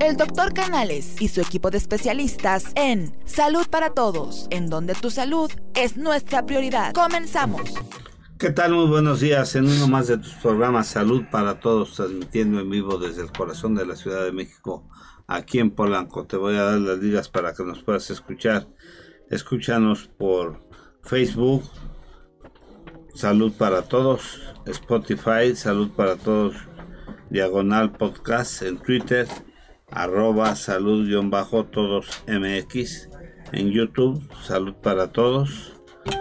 El doctor Canales y su equipo de especialistas en Salud para Todos, en donde tu salud es nuestra prioridad. Comenzamos. ¿Qué tal? Muy buenos días en uno más de tus programas Salud para Todos, transmitiendo en vivo desde el corazón de la Ciudad de México, aquí en Polanco. Te voy a dar las ligas para que nos puedas escuchar. Escúchanos por Facebook, Salud para Todos, Spotify, Salud para Todos, Diagonal Podcast, en Twitter, arroba salud-todos mx, en YouTube, Salud para Todos,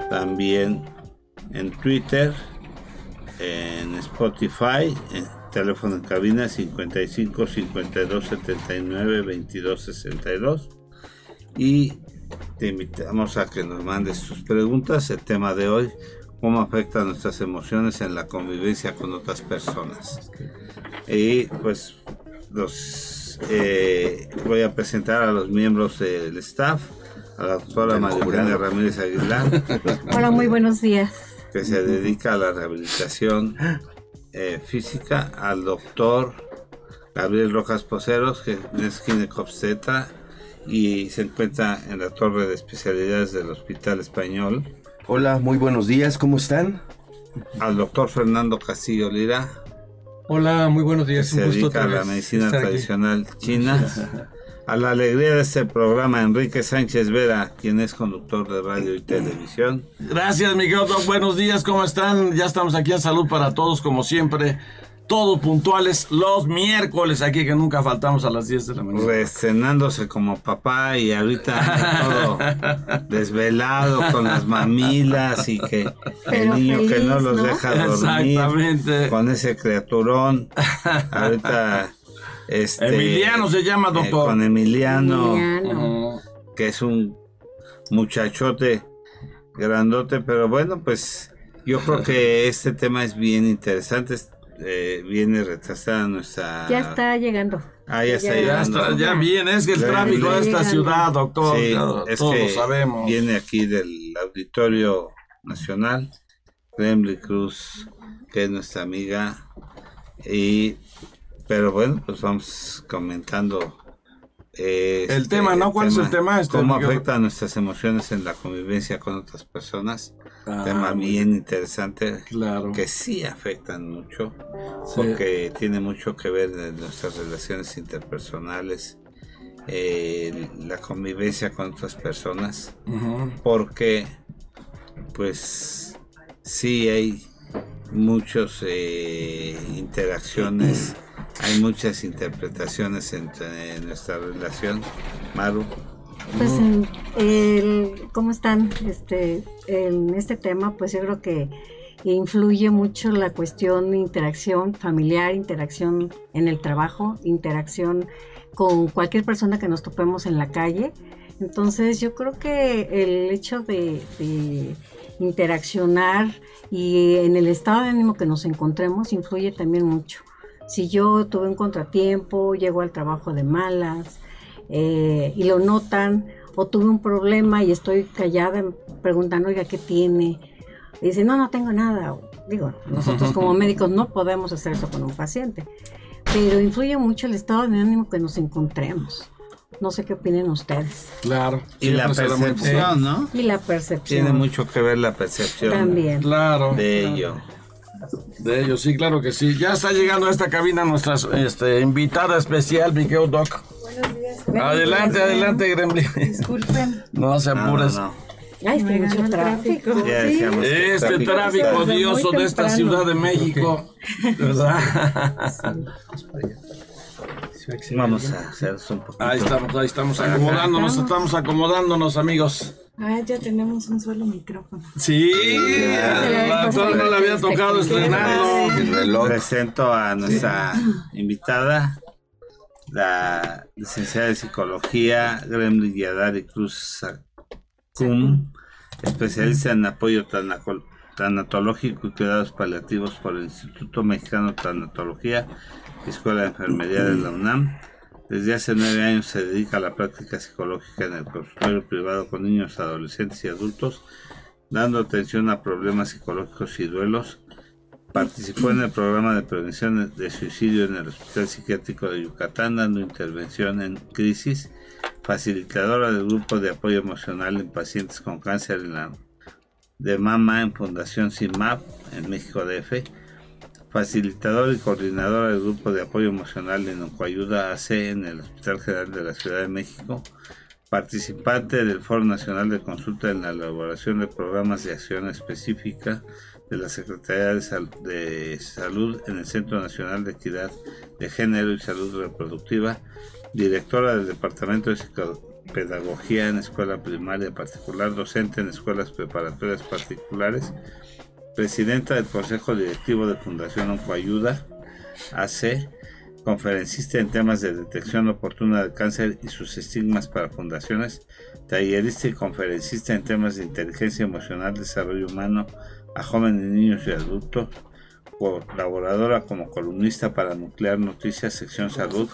también en Twitter, en Spotify, en teléfono en cabina 55 52 79 22 62 y te invitamos a que nos mandes tus preguntas. El tema de hoy, cómo afectan nuestras emociones en la convivencia con otras personas. Y pues los eh, voy a presentar a los miembros del staff, a la doctora María Ramírez Aguilar. Hola, muy buenos días. Que se dedica a la rehabilitación eh, física, al doctor Gabriel Rojas Poceros, que es ginecobstetra y se encuentra en la torre de especialidades del Hospital Español. Hola, muy buenos días, ¿cómo están? Al doctor Fernando Castillo Lira. Hola, muy buenos días. se dedica a la medicina tradicional china. A la alegría de este programa, Enrique Sánchez Vera, quien es conductor de radio y televisión. Gracias, Miguel. Buenos días, ¿cómo están? Ya estamos aquí en Salud para Todos, como siempre todos puntuales los miércoles aquí que nunca faltamos a las 10 de la mañana. Recenándose como papá y ahorita todo desvelado con las mamilas y que el niño que no los deja dormir con ese criaturón. Ahorita este Emiliano se llama eh, doctor. con Emiliano, que es un muchachote grandote, pero bueno, pues yo creo que este tema es bien interesante eh, viene retrasada nuestra... Ya está llegando. Ah, ya, está llegando. Ya, viene, es que el tráfico de esta ciudad, doctor, sí, es todos que sabemos. Viene aquí del Auditorio Nacional, Kremlin Cruz, que es nuestra amiga, y pero bueno, pues vamos comentando el este, tema, ¿no? ¿Cuál es el tema? Este, ¿Cómo afecta nuestras emociones en la convivencia con otras personas? Ah, tema bien interesante. Claro. Que sí afectan mucho. Porque tiene mucho que ver en nuestras relaciones interpersonales. Eh, la convivencia con otras personas. Porque, pues, sí hay muchas eh, interacciones hay muchas interpretaciones entre nuestra relación. Maru. Pues en el, cómo están este en este tema, pues yo creo que influye mucho la cuestión de interacción familiar, interacción en el trabajo, interacción con cualquier persona que nos topemos en la calle. Entonces yo creo que el hecho de, de interaccionar y en el estado de ánimo que nos encontremos influye también mucho. Si yo tuve un contratiempo, llego al trabajo de malas eh, y lo notan, o tuve un problema y estoy callada preguntando, oiga, ¿qué tiene? Y dice, no, no tengo nada. Digo, nosotros como médicos no podemos hacer eso con un paciente, pero influye mucho el estado de ánimo que nos encontremos. No sé qué opinen ustedes. Claro. Y la percepción, ¿no? Y la percepción. Tiene mucho que ver la percepción. También. Claro. De ello. De ellos, sí, claro que sí. Ya está llegando a esta cabina nuestra este, invitada especial, Miquel Doc. Adelante, adelante, Gremlin. Disculpen. No se apures. Ay, es que mucho tráfico. Este tráfico odioso de esta Ciudad de México. ¿Verdad? Vamos a hacer un poquito. Ahí estamos, ahí estamos acomodándonos, estamos acomodándonos, amigos. Ah, ya tenemos un solo micrófono. Sí, la doctora no le había tocado estrenarlo. Presento a nuestra invitada, la licenciada de psicología Gremlin Yadari Cruz Cum, especialista en apoyo tanatológico y cuidados paliativos por el Instituto Mexicano de Tanatología, Escuela de Enfermería de la UNAM. Desde hace nueve años se dedica a la práctica psicológica en el consultorio privado con niños, adolescentes y adultos, dando atención a problemas psicológicos y duelos Participó en el programa de prevención de suicidio en el Hospital Psiquiátrico de Yucatán, dando intervención en crisis. Facilitadora del grupo de apoyo emocional en pacientes con cáncer en la, de mama en Fundación CIMAP en México DF. Facilitadora y coordinadora del grupo de apoyo emocional en Oncoayuda AC en el Hospital General de la Ciudad de México participante del Foro Nacional de Consulta en la elaboración de programas de acción específica de la Secretaría de, Sal- de Salud en el Centro Nacional de Equidad de Género y Salud Reproductiva, directora del Departamento de Psicopedagogía en Escuela Primaria Particular, docente en escuelas preparatorias particulares, presidenta del Consejo Directivo de Fundación Oncoayuda, AC, conferencista en temas de detección oportuna del cáncer y sus estigmas para fundaciones, tallerista y conferencista en temas de inteligencia emocional, desarrollo humano a jóvenes, niños y adultos, colaboradora como columnista para Nuclear Noticias, sección salud,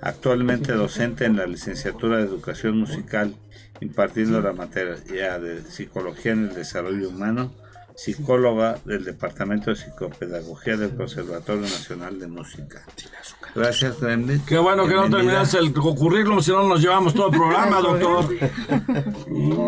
actualmente docente en la licenciatura de educación musical, impartiendo la materia de psicología en el desarrollo humano, psicóloga del Departamento de Psicopedagogía del Conservatorio Nacional de Música. Gracias, Gremlin. Qué bueno que no terminaste el currículum, si no nos llevamos todo el programa, doctor.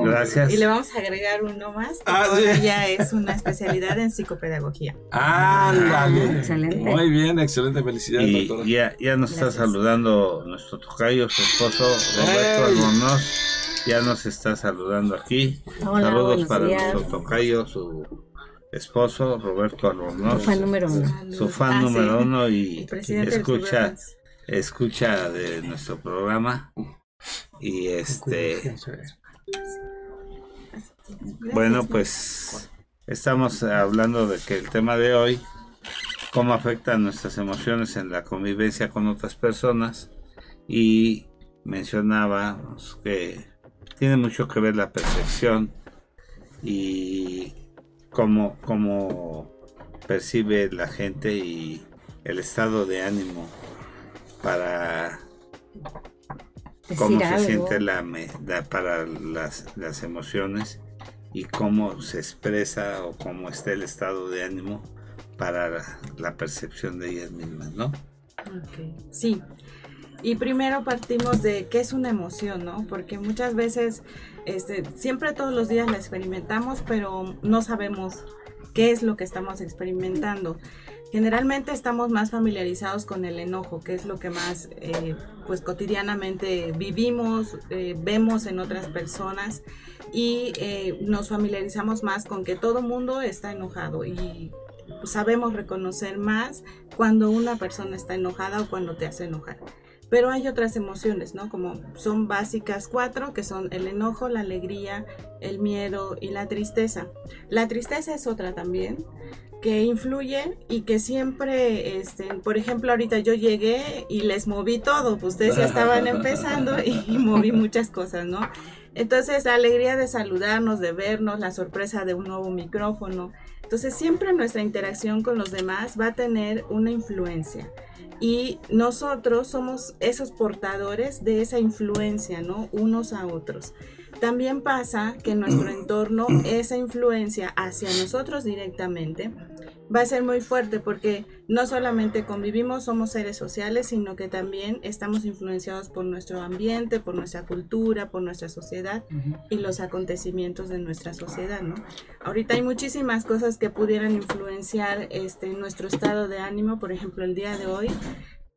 Gracias. Y le vamos a agregar uno más. Ah, sí. ya es una especialidad en psicopedagogía. Ándale. Excelente. Muy bien, excelente, felicidades, Y doctora. ya, ya nos está saludando nuestro tocayo, su esposo Roberto. Albornoz. Ya nos está saludando aquí. Hola, Saludos para días. nuestro tocayo, su esposo Roberto Albornoz. Fue número uno. Su fan Ah, sí. número uno y escucha, escucha de nuestro programa. Y este, bueno, pues estamos hablando de que el tema de hoy, cómo afectan nuestras emociones en la convivencia con otras personas. Y mencionábamos que tiene mucho que ver la percepción y cómo, cómo percibe la gente y el estado de ánimo para cómo se algo. siente la, la- para las, las emociones y cómo se expresa o cómo está el estado de ánimo para la, la percepción de ellas mismas, ¿no? Ok, Sí. Y primero partimos de qué es una emoción, ¿no? Porque muchas veces, este, siempre todos los días la experimentamos, pero no sabemos qué es lo que estamos experimentando. Generalmente estamos más familiarizados con el enojo, que es lo que más, eh, pues cotidianamente vivimos, eh, vemos en otras personas y eh, nos familiarizamos más con que todo mundo está enojado y sabemos reconocer más cuando una persona está enojada o cuando te hace enojar. Pero hay otras emociones, ¿no? Como son básicas cuatro, que son el enojo, la alegría, el miedo y la tristeza. La tristeza es otra también que influye y que siempre, este, por ejemplo, ahorita yo llegué y les moví todo, pues ustedes ya estaban empezando y moví muchas cosas, ¿no? Entonces, la alegría de saludarnos, de vernos, la sorpresa de un nuevo micrófono. Entonces, siempre nuestra interacción con los demás va a tener una influencia. Y nosotros somos esos portadores de esa influencia, ¿no? Unos a otros. También pasa que en nuestro entorno esa influencia hacia nosotros directamente va a ser muy fuerte porque no solamente convivimos, somos seres sociales, sino que también estamos influenciados por nuestro ambiente, por nuestra cultura, por nuestra sociedad y los acontecimientos de nuestra sociedad, ¿no? Ahorita hay muchísimas cosas que pudieran influenciar este, nuestro estado de ánimo, por ejemplo, el día de hoy.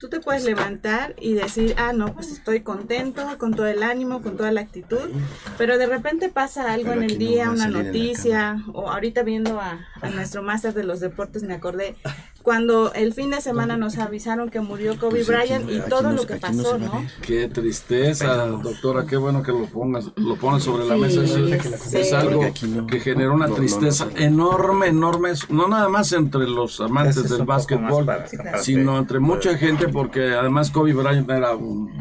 Tú te puedes levantar y decir, ah, no, pues estoy contento, con todo el ánimo, con toda la actitud, pero de repente pasa algo Pero en el no día, una noticia, o ahorita viendo a, a nuestro máster de los deportes me acordé, cuando el fin de semana nos avisaron que murió Kobe Pues Bryant no- y todo no lo que pasó, ¿no? Qué tristeza, doctora, qué bueno que lo pongas, lo pones sobre la Sí, mesa. Es, sí. es algo que generó una tristeza no, no. enorme, enorme, no nada más entre los amantes del básquetbol, para sino entre mucha gente, porque además Kobe Bryant era un-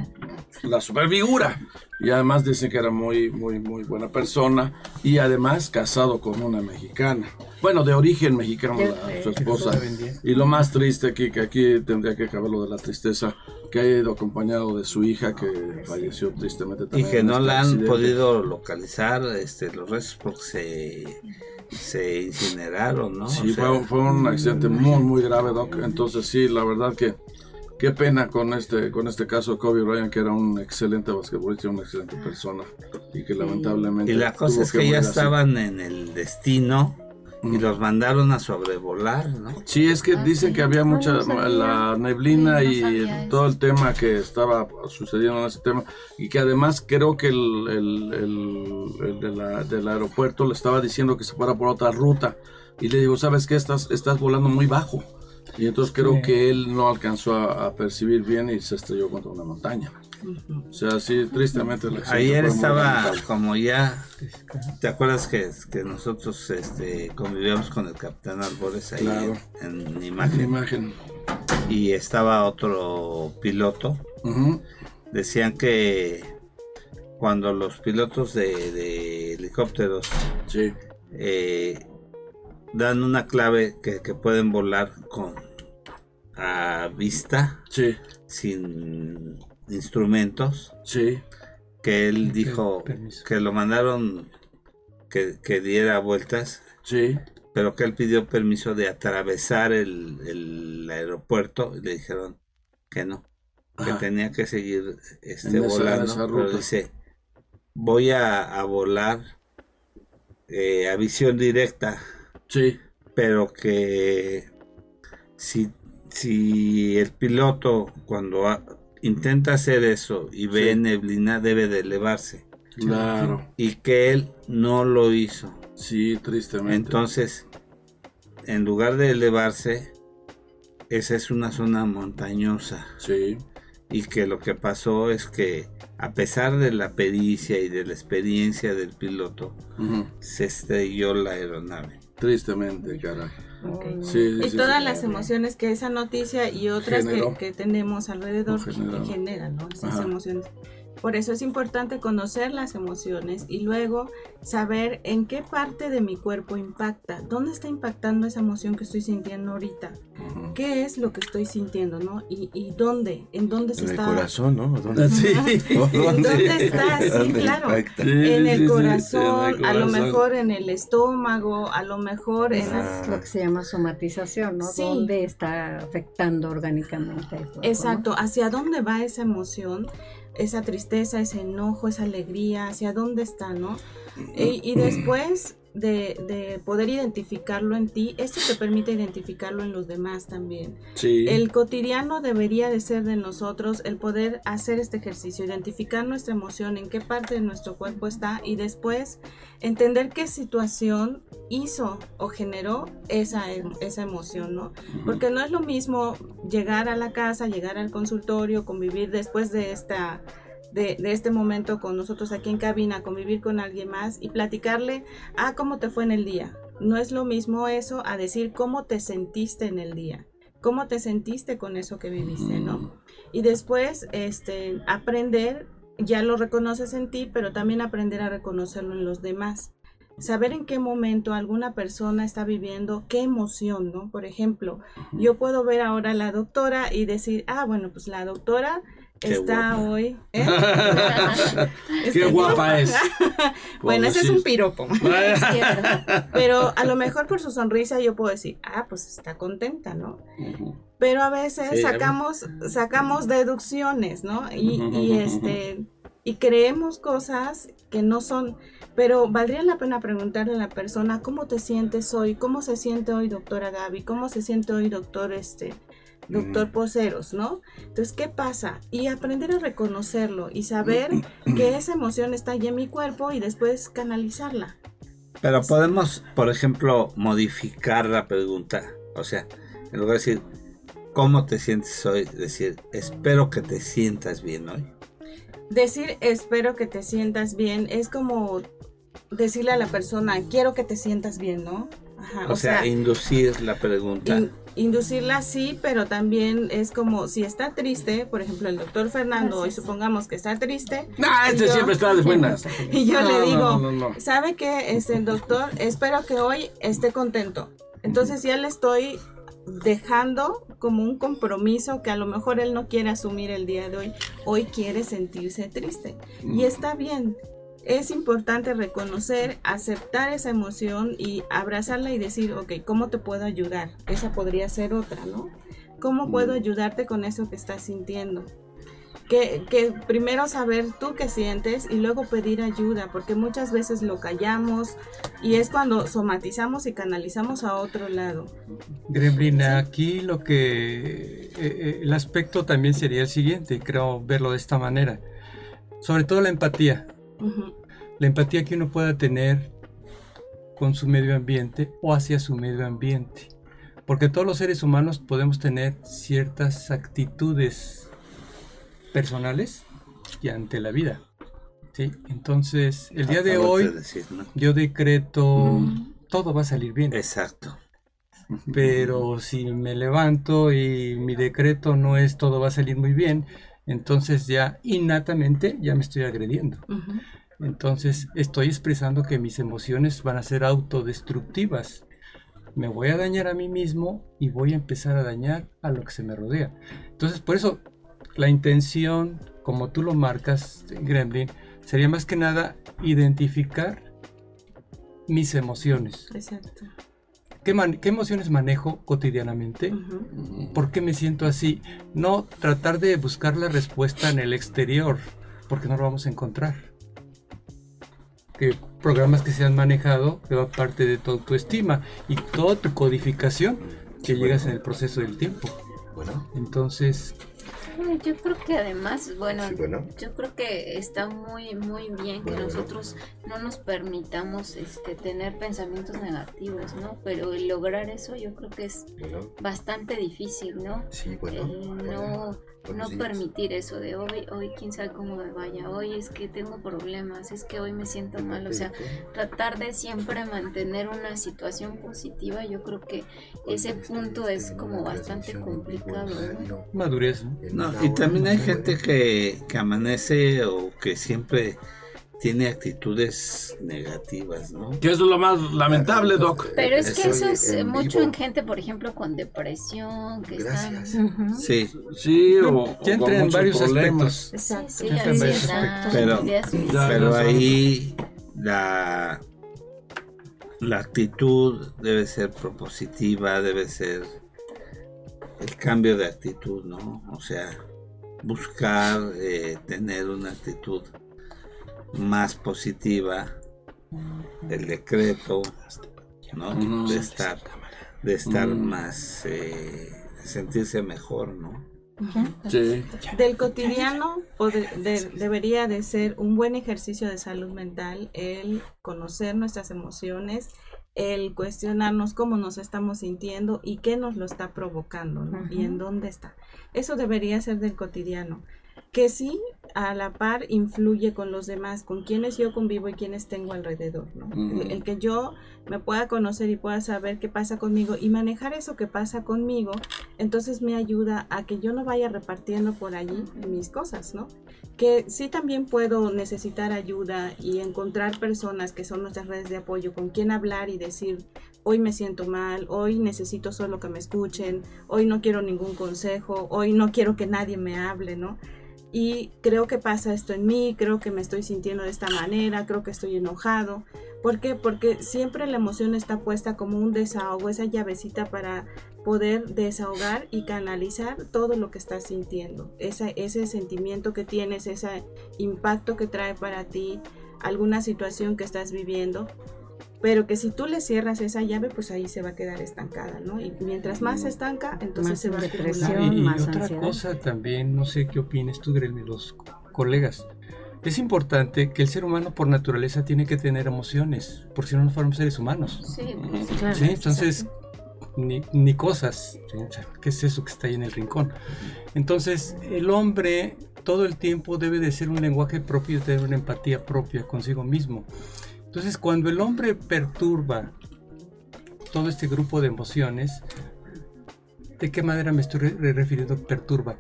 la superfigura. Y además dicen que era muy, muy, muy buena persona. Y además casado con una mexicana. Bueno, de origen mexicano, la- su esposa. Y lo más triste aquí, que aquí tendría que acabar lo de la tristeza, que ha ido acompañado de su hija que falleció tristemente Y también. que en no este la han accidente. podido localizar este, los restos porque se se incineraron, ¿no? Sí, O sea, fue, fue un accidente muy, muy grave, Doc. Entonces, sí, la verdad que qué pena con este, con este caso de Kobe Bryant, que era un excelente basquetbolista y una excelente persona, y que lamentablemente. Y la cosa tuvo es que ya así. estaban en el destino y los mandaron a sobrevolar, ¿no? Sí, es que Ah, dicen sí. que había mucha la neblina Sí, no y todo eso. el tema que estaba sucediendo en ese tema y que además creo que el, el- el- el de la- del aeropuerto le estaba diciendo que se fuera por otra ruta y le digo, ¿sabes qué? Estás, estás volando muy bajo. Y entonces creo Sí. que él no alcanzó a, a percibir bien y se estrelló contra una montaña. O sea, sí, tristemente accidente Ayer estaba como ya, ¿te acuerdas que, que nosotros este, convivíamos con el capitán Albores ahí Claro. en, en La imagen? imagen. Y estaba otro piloto. Decían que cuando los pilotos de, de helicópteros Sí, eh, dan una clave que, que pueden volar con a vista, sí, sin instrumentos, sí. que él dijo permiso. que lo mandaron que, que diera vueltas, Sí, pero que él pidió permiso de atravesar el, el aeropuerto y le dijeron que no, que tenía que seguir este, En volando. esa pero dice, voy a, a volar eh, a visión directa, sí, pero que si, si el piloto cuando ha- intenta hacer eso y ve Sí. neblina debe de elevarse claro. y que él no lo hizo. Sí, tristemente. Entonces, en lugar de elevarse, esa es una zona montañosa Sí, y que lo que pasó es que a pesar de la pericia y de la experiencia del piloto, se estrelló la aeronave. tristemente, caray. Ok. Sí, sí, Y sí, todas sí. las emociones que esa noticia y otras que, tenemos alrededor generan, ¿no? Esas Ajá. emociones. Por eso es importante conocer las emociones y luego saber en qué parte de mi cuerpo impacta, dónde está impactando esa emoción que estoy sintiendo ahorita, qué es lo que estoy sintiendo, ¿no? Y, y dónde, en dónde se En el está. corazón, ¿no? ¿Dónde? Sí. ¿Dónde está? Sí, ¿Dónde claro. impacta? Sí, En el sí, sí, corazón, en el a lo mejor en el estómago, a lo mejor en las Es lo que se llama somatización, ¿no? Sí. ¿Dónde está afectando orgánicamente el cuerpo, ¿no? Exacto, hacia dónde va esa emoción, esa tristeza, ese enojo, esa alegría, hacia dónde está, ¿no? Y, y después de, de poder identificarlo en ti, esto te permite identificarlo en los demás también. Sí. El cotidiano debería de ser de nosotros el poder hacer este ejercicio, identificar nuestra emoción, en qué parte de nuestro cuerpo está y después entender qué situación hizo o generó esa, em- esa emoción, ¿no? Porque no es lo mismo llegar a la casa, llegar al consultorio, convivir después de esta de, de este momento con nosotros aquí en cabina, convivir con alguien más y platicarle, ah, ¿cómo te fue en el día? No es lo mismo eso a decir cómo te sentiste en el día, cómo te sentiste con eso que viviste, ¿no? Y después, este, aprender, ya lo reconoces en ti, pero también aprender a reconocerlo en los demás. Saber en qué momento alguna persona está viviendo qué emoción, ¿no? Por ejemplo, yo puedo ver ahora a la doctora y decir, ah, bueno, pues la doctora Qué está guapa. hoy. ¿eh? Qué Está- guapa es. Bueno, ese es un piropo. Pero a lo mejor por su sonrisa yo puedo decir, ah, pues está contenta, ¿no? Pero a veces Sí, sacamos, sacamos deducciones, ¿no? Y, este y creemos cosas que no son, pero valdría la pena preguntarle a la persona cómo te sientes hoy, cómo se siente hoy doctora Gaby, cómo se siente hoy doctor este doctor Poceros, ¿no? Entonces, ¿qué pasa? Y aprender a reconocerlo y saber que esa emoción está allí en mi cuerpo y después canalizarla. Pero podemos, por ejemplo, modificar la pregunta. O sea, en lugar de decir, ¿cómo te sientes hoy? Decir, espero que te sientas bien hoy. Decir espero que te sientas bien es como decirle a la persona quiero que te sientas bien, ¿no? Ajá, O, sea, inducir la pregunta. in- inducirla sí, pero también es como si está triste, por ejemplo, el doctor Fernando, hoy supongamos que está triste, Nah, este Yo- siempre está de buenas. y yo No, le no, digo, no, no, no. ¿sabe qué? Es el doctor, espero que hoy esté contento. Entonces ya le estoy dejando como un compromiso que a lo mejor él no quiere asumir el día de hoy. Hoy quiere sentirse triste. Y está bien. es importante reconocer, aceptar esa emoción y abrazarla y decir, ok, ¿cómo te puedo ayudar? Esa podría ser otra, ¿no? ¿Cómo puedo ayudarte con eso que estás sintiendo? Que, que, primero saber tú qué sientes y luego pedir ayuda, porque muchas veces lo callamos y es cuando somatizamos y canalizamos a otro lado. Gremlin, aquí lo que eh, eh, el aspecto también sería el siguiente, creo verlo de esta manera, sobre todo la empatía. Ujú, La empatía que uno pueda tener con su medio ambiente o hacia su medio ambiente. Porque todos los seres humanos podemos tener ciertas actitudes personales y ante la vida. ¿sí? Entonces, el día de hoy decir, ¿no? yo decreto todo va a salir bien. Exacto. Pero si me levanto y mi decreto no es todo va a salir muy bien, entonces ya innatamente ya me estoy agrediendo. Entonces estoy expresando que mis emociones van a ser autodestructivas. Me voy a dañar a mí mismo y voy a empezar a dañar a lo que se me rodea. Entonces por eso la intención, como tú lo marcas, Gremlin, sería más que nada identificar mis emociones. Exacto. ¿Qué, man- qué emociones manejo cotidianamente? ¿Por qué me siento así? No tratar de buscar la respuesta en el exterior, porque no lo vamos a encontrar. Que programas que se han manejado, que va parte de tu autoestima y toda tu codificación que llegas en el proceso del tiempo. Bueno, Entonces, Yo creo que además, bueno, Sí, bueno. yo creo que está muy, muy bien que Bueno, nosotros no nos permitamos este, tener pensamientos negativos, ¿no? Pero el lograr eso yo creo que es bueno, bastante difícil, ¿no? sí, bueno. Hola, no, no días. permitir eso de hoy, hoy quién sabe cómo me vaya, hoy es que tengo problemas, es que hoy me siento mal, o sea, tratar de siempre mantener una situación positiva, yo creo que ese punto es como bastante complicado, ¿no? madurez. ¿no? No, y también hay gente que, que amanece o que siempre tiene actitudes negativas, ¿no? Que es lo más lamentable, Doc. Pero es que Eso es en mucho vivo. en gente, por ejemplo, con depresión, que Gracias. están... Sí, Sí, o, Ya entra en varios problemas. aspectos. Sí, sí, Ya en aspectos. Pero- Ya, pero ahí la, la actitud debe ser propositiva, debe ser el cambio de actitud, ¿no? O sea, buscar eh, tener una actitud más positiva, el decreto, ¿no? De estar, de estar Mm. más, eh, de sentirse mejor, ¿no? Sí. Del cotidiano de- debería de ser un buen ejercicio de salud mental el conocer nuestras emociones, el cuestionarnos cómo nos estamos sintiendo y qué nos lo está provocando ¿no? y en dónde está. Eso debería ser del cotidiano. Que sí, a la par influye con los demás, con quienes yo convivo y quienes tengo alrededor. ¿no? El que yo me pueda conocer y pueda saber qué pasa conmigo y manejar eso que pasa conmigo entonces me ayuda a que yo no vaya repartiendo por allí mis cosas, ¿no? Que sí también puedo necesitar ayuda y encontrar personas que son nuestras redes de apoyo con quien hablar y decir, hoy me siento mal, hoy necesito solo que me escuchen, hoy no quiero ningún consejo, hoy no quiero que nadie me hable, ¿no? Y creo que pasa esto en mí, creo que me estoy sintiendo de esta manera, creo que estoy enojado. ¿Por qué? Porque siempre la emoción está puesta como un desahogo, esa llavecita para poder desahogar y canalizar todo lo que estás sintiendo. Esa, ese sentimiento que tienes, ese impacto que trae para ti alguna situación que estás viviendo. Pero que si tú le cierras esa llave, pues ahí se va a quedar estancada, ¿no? Y mientras más se estanca, entonces Más se va a depresión. Y, y más otra ansiedad. cosa también, no sé qué opines tú, Gremlin, los co- colegas. Es importante que el ser humano por naturaleza tiene que tener emociones, por si no, no fuéramos seres humanos. Sí, pues, Claro. ¿sí? Entonces, ni, ni cosas. ¿Qué es eso que está ahí en el rincón? Entonces, el hombre todo el tiempo debe de ser un lenguaje propio y tener una empatía propia consigo mismo. Entonces, cuando el hombre perturba todo este grupo de emociones, ¿de qué manera me estoy re- refiriendo perturba?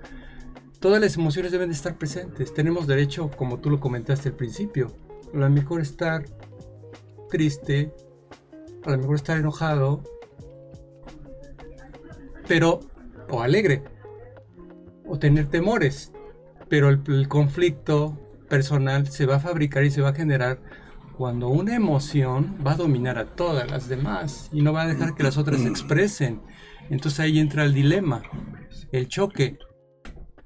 Todas las emociones deben de estar presentes. Tenemos derecho, como tú lo comentaste al principio, a lo mejor estar triste, a lo mejor estar enojado, pero, o alegre, o tener temores, pero el conflicto, personal se va a fabricar y se va a generar cuando una emoción va a dominar a todas las demás y no va a dejar que las otras se expresen. Entonces ahí entra el dilema, el choque,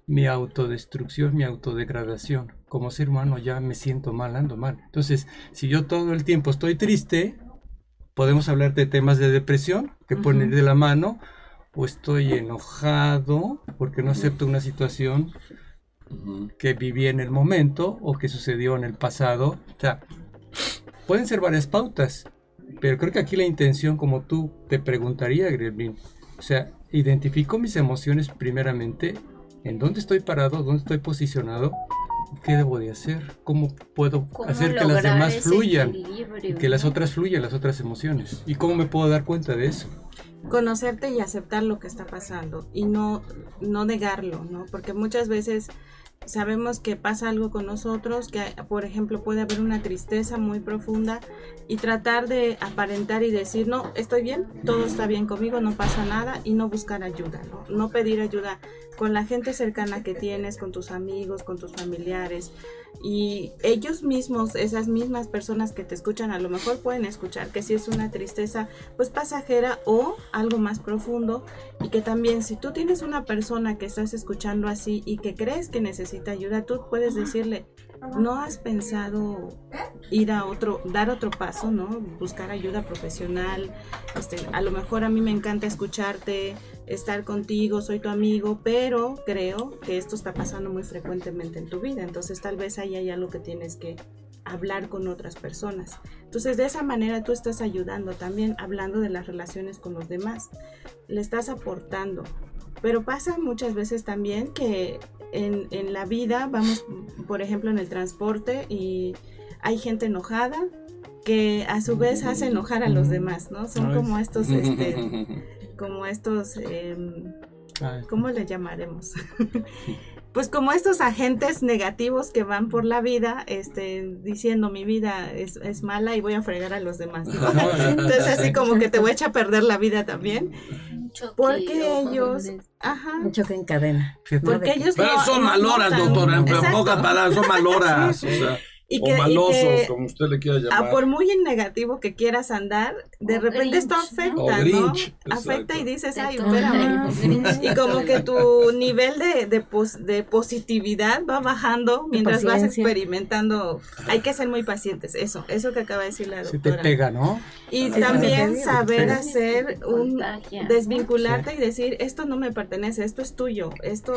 mi autodestrucción, mi autodegradación. Como ser humano ya me siento mal, ando mal. Entonces, si yo todo el tiempo estoy triste, podemos hablar de temas de depresión que pueden ir de la mano, o estoy enojado porque no acepto una situación que viví en el momento o que sucedió en el pasado. O sea, pueden ser varias pautas, pero creo que aquí la intención, como tú te preguntaría, Gremlin, o sea, identifico mis emociones primeramente, en dónde estoy parado, dónde estoy posicionado, qué debo de hacer, cómo puedo ¿Cómo hacer que las demás fluyan, que las otras fluyan, las otras emociones, y cómo me puedo dar cuenta de eso. conocerte y aceptar lo que está pasando y no, no negarlo, ¿no? Porque muchas veces sabemos que pasa algo con nosotros, que por ejemplo puede haber una tristeza muy profunda y tratar de aparentar y decir, no, estoy bien, todo está bien conmigo, no pasa nada y no buscar ayuda, ¿no? No pedir ayuda con la gente cercana que tienes, con tus amigos, con tus familiares y ellos mismos, esas mismas personas que te escuchan, a lo mejor pueden escuchar que si es una tristeza pues pasajera o algo más profundo y que también si tú tienes una persona que estás escuchando así y que crees que necesita ayuda, tú puedes decirle, no has pensado ir a otro, dar otro paso, ¿no? Buscar ayuda profesional, este, a lo mejor a mí me encanta escucharte, estar contigo, soy tu amigo, pero creo que esto está pasando muy frecuentemente en tu vida, entonces tal vez ahí hay algo que tienes que hablar con otras personas. Entonces de esa manera tú estás ayudando también, hablando de las relaciones con los demás, le estás aportando. Pero pasa muchas veces también que en, en la vida vamos, por ejemplo, en el transporte y hay gente enojada que a su vez hace enojar a los demás, ¿no? Son Ay, como estos, este, como estos, ¿cómo le llamaremos? pues como estos agentes negativos que van por la vida, este, diciendo mi vida es, es mala y voy a fregar a los demás. ¿no? Entonces así como que te voy a echar a perder la vida también. Un choque, Porque ellos, ajá, Un choque en cadena. porque ellos Pero no- son no maloras, notan. doctora, en pocas palabras, son maloras. Sí, o sea, Y o que- y malosos, que- como usted le quiera llamar. por muy en negativo que quieras andar, de O repente esto afecta, ¿no? Grinch, Afecta y dices, ay, espérame. Y como que tu nivel de, de, pos- de positividad va bajando mientras vas experimentando. Hay que ser muy pacientes, eso, eso que acaba de decir la Se te doctora. pega, ¿no? Y también saber hacer un desvincularte y decir esto no me pertenece, esto es tuyo, esto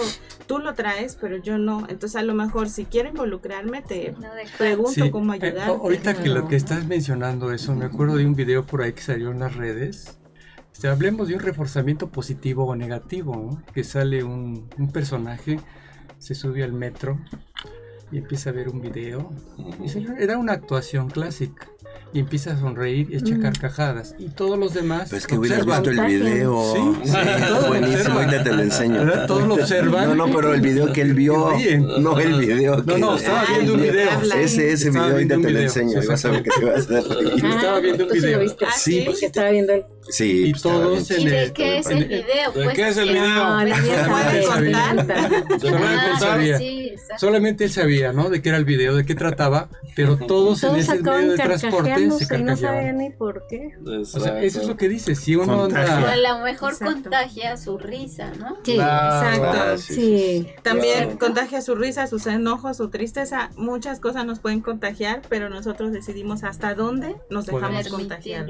tú lo traes, pero yo no. Entonces a lo mejor si quiero involucrarme te No. Pregunto Sí, cómo eh, ayudarte. ahorita que lo que estás mencionando eso, me acuerdo de un video por ahí que salió en las redes. Este, hablemos de un reforzamiento positivo o negativo, ¿no? que sale un, un personaje, se sube al metro y empieza a ver un video. Y se- era una actuación clásica. Y empieza a sonreír y echa Mm. carcajadas. Y todos los demás. Pues que hubieras observan. visto el video. Sí, sí, lo buenísimo, ahorita te lo enseño. ¿Verdad? Todos lo observan. No, no, pero el video que él vio. No el video No, que no, estaba viendo un video. Ese, ese Estaba video ahorita te lo enseño. sí, y vas a ver que te vas a hacer reír. Ah, estaba viendo un sí video. Ah, Sí, sí. pues, estaba viendo el... Sí, Y pues, todos bien. ¿Y en el- qué es el video? ¿De Pues, qué es el video? No, no, Puede contar. Ah, sí. Solamente él sabía, ¿no? De qué era el video, de qué trataba, pero todos en Todos ese acaban medio de transporte se carcajeándose y no carcajeaban. sabían ni por qué. O sea, eso es lo que dice, si uno Contagia. O a anda... lo mejor Exacto. contagia su risa, ¿no? Sí. Exacto. Ah, sí, sí, sí. También Claro. contagia su risa, sus enojos, su tristeza. Muchas cosas nos pueden contagiar, pero nosotros decidimos hasta dónde nos dejamos contagiar.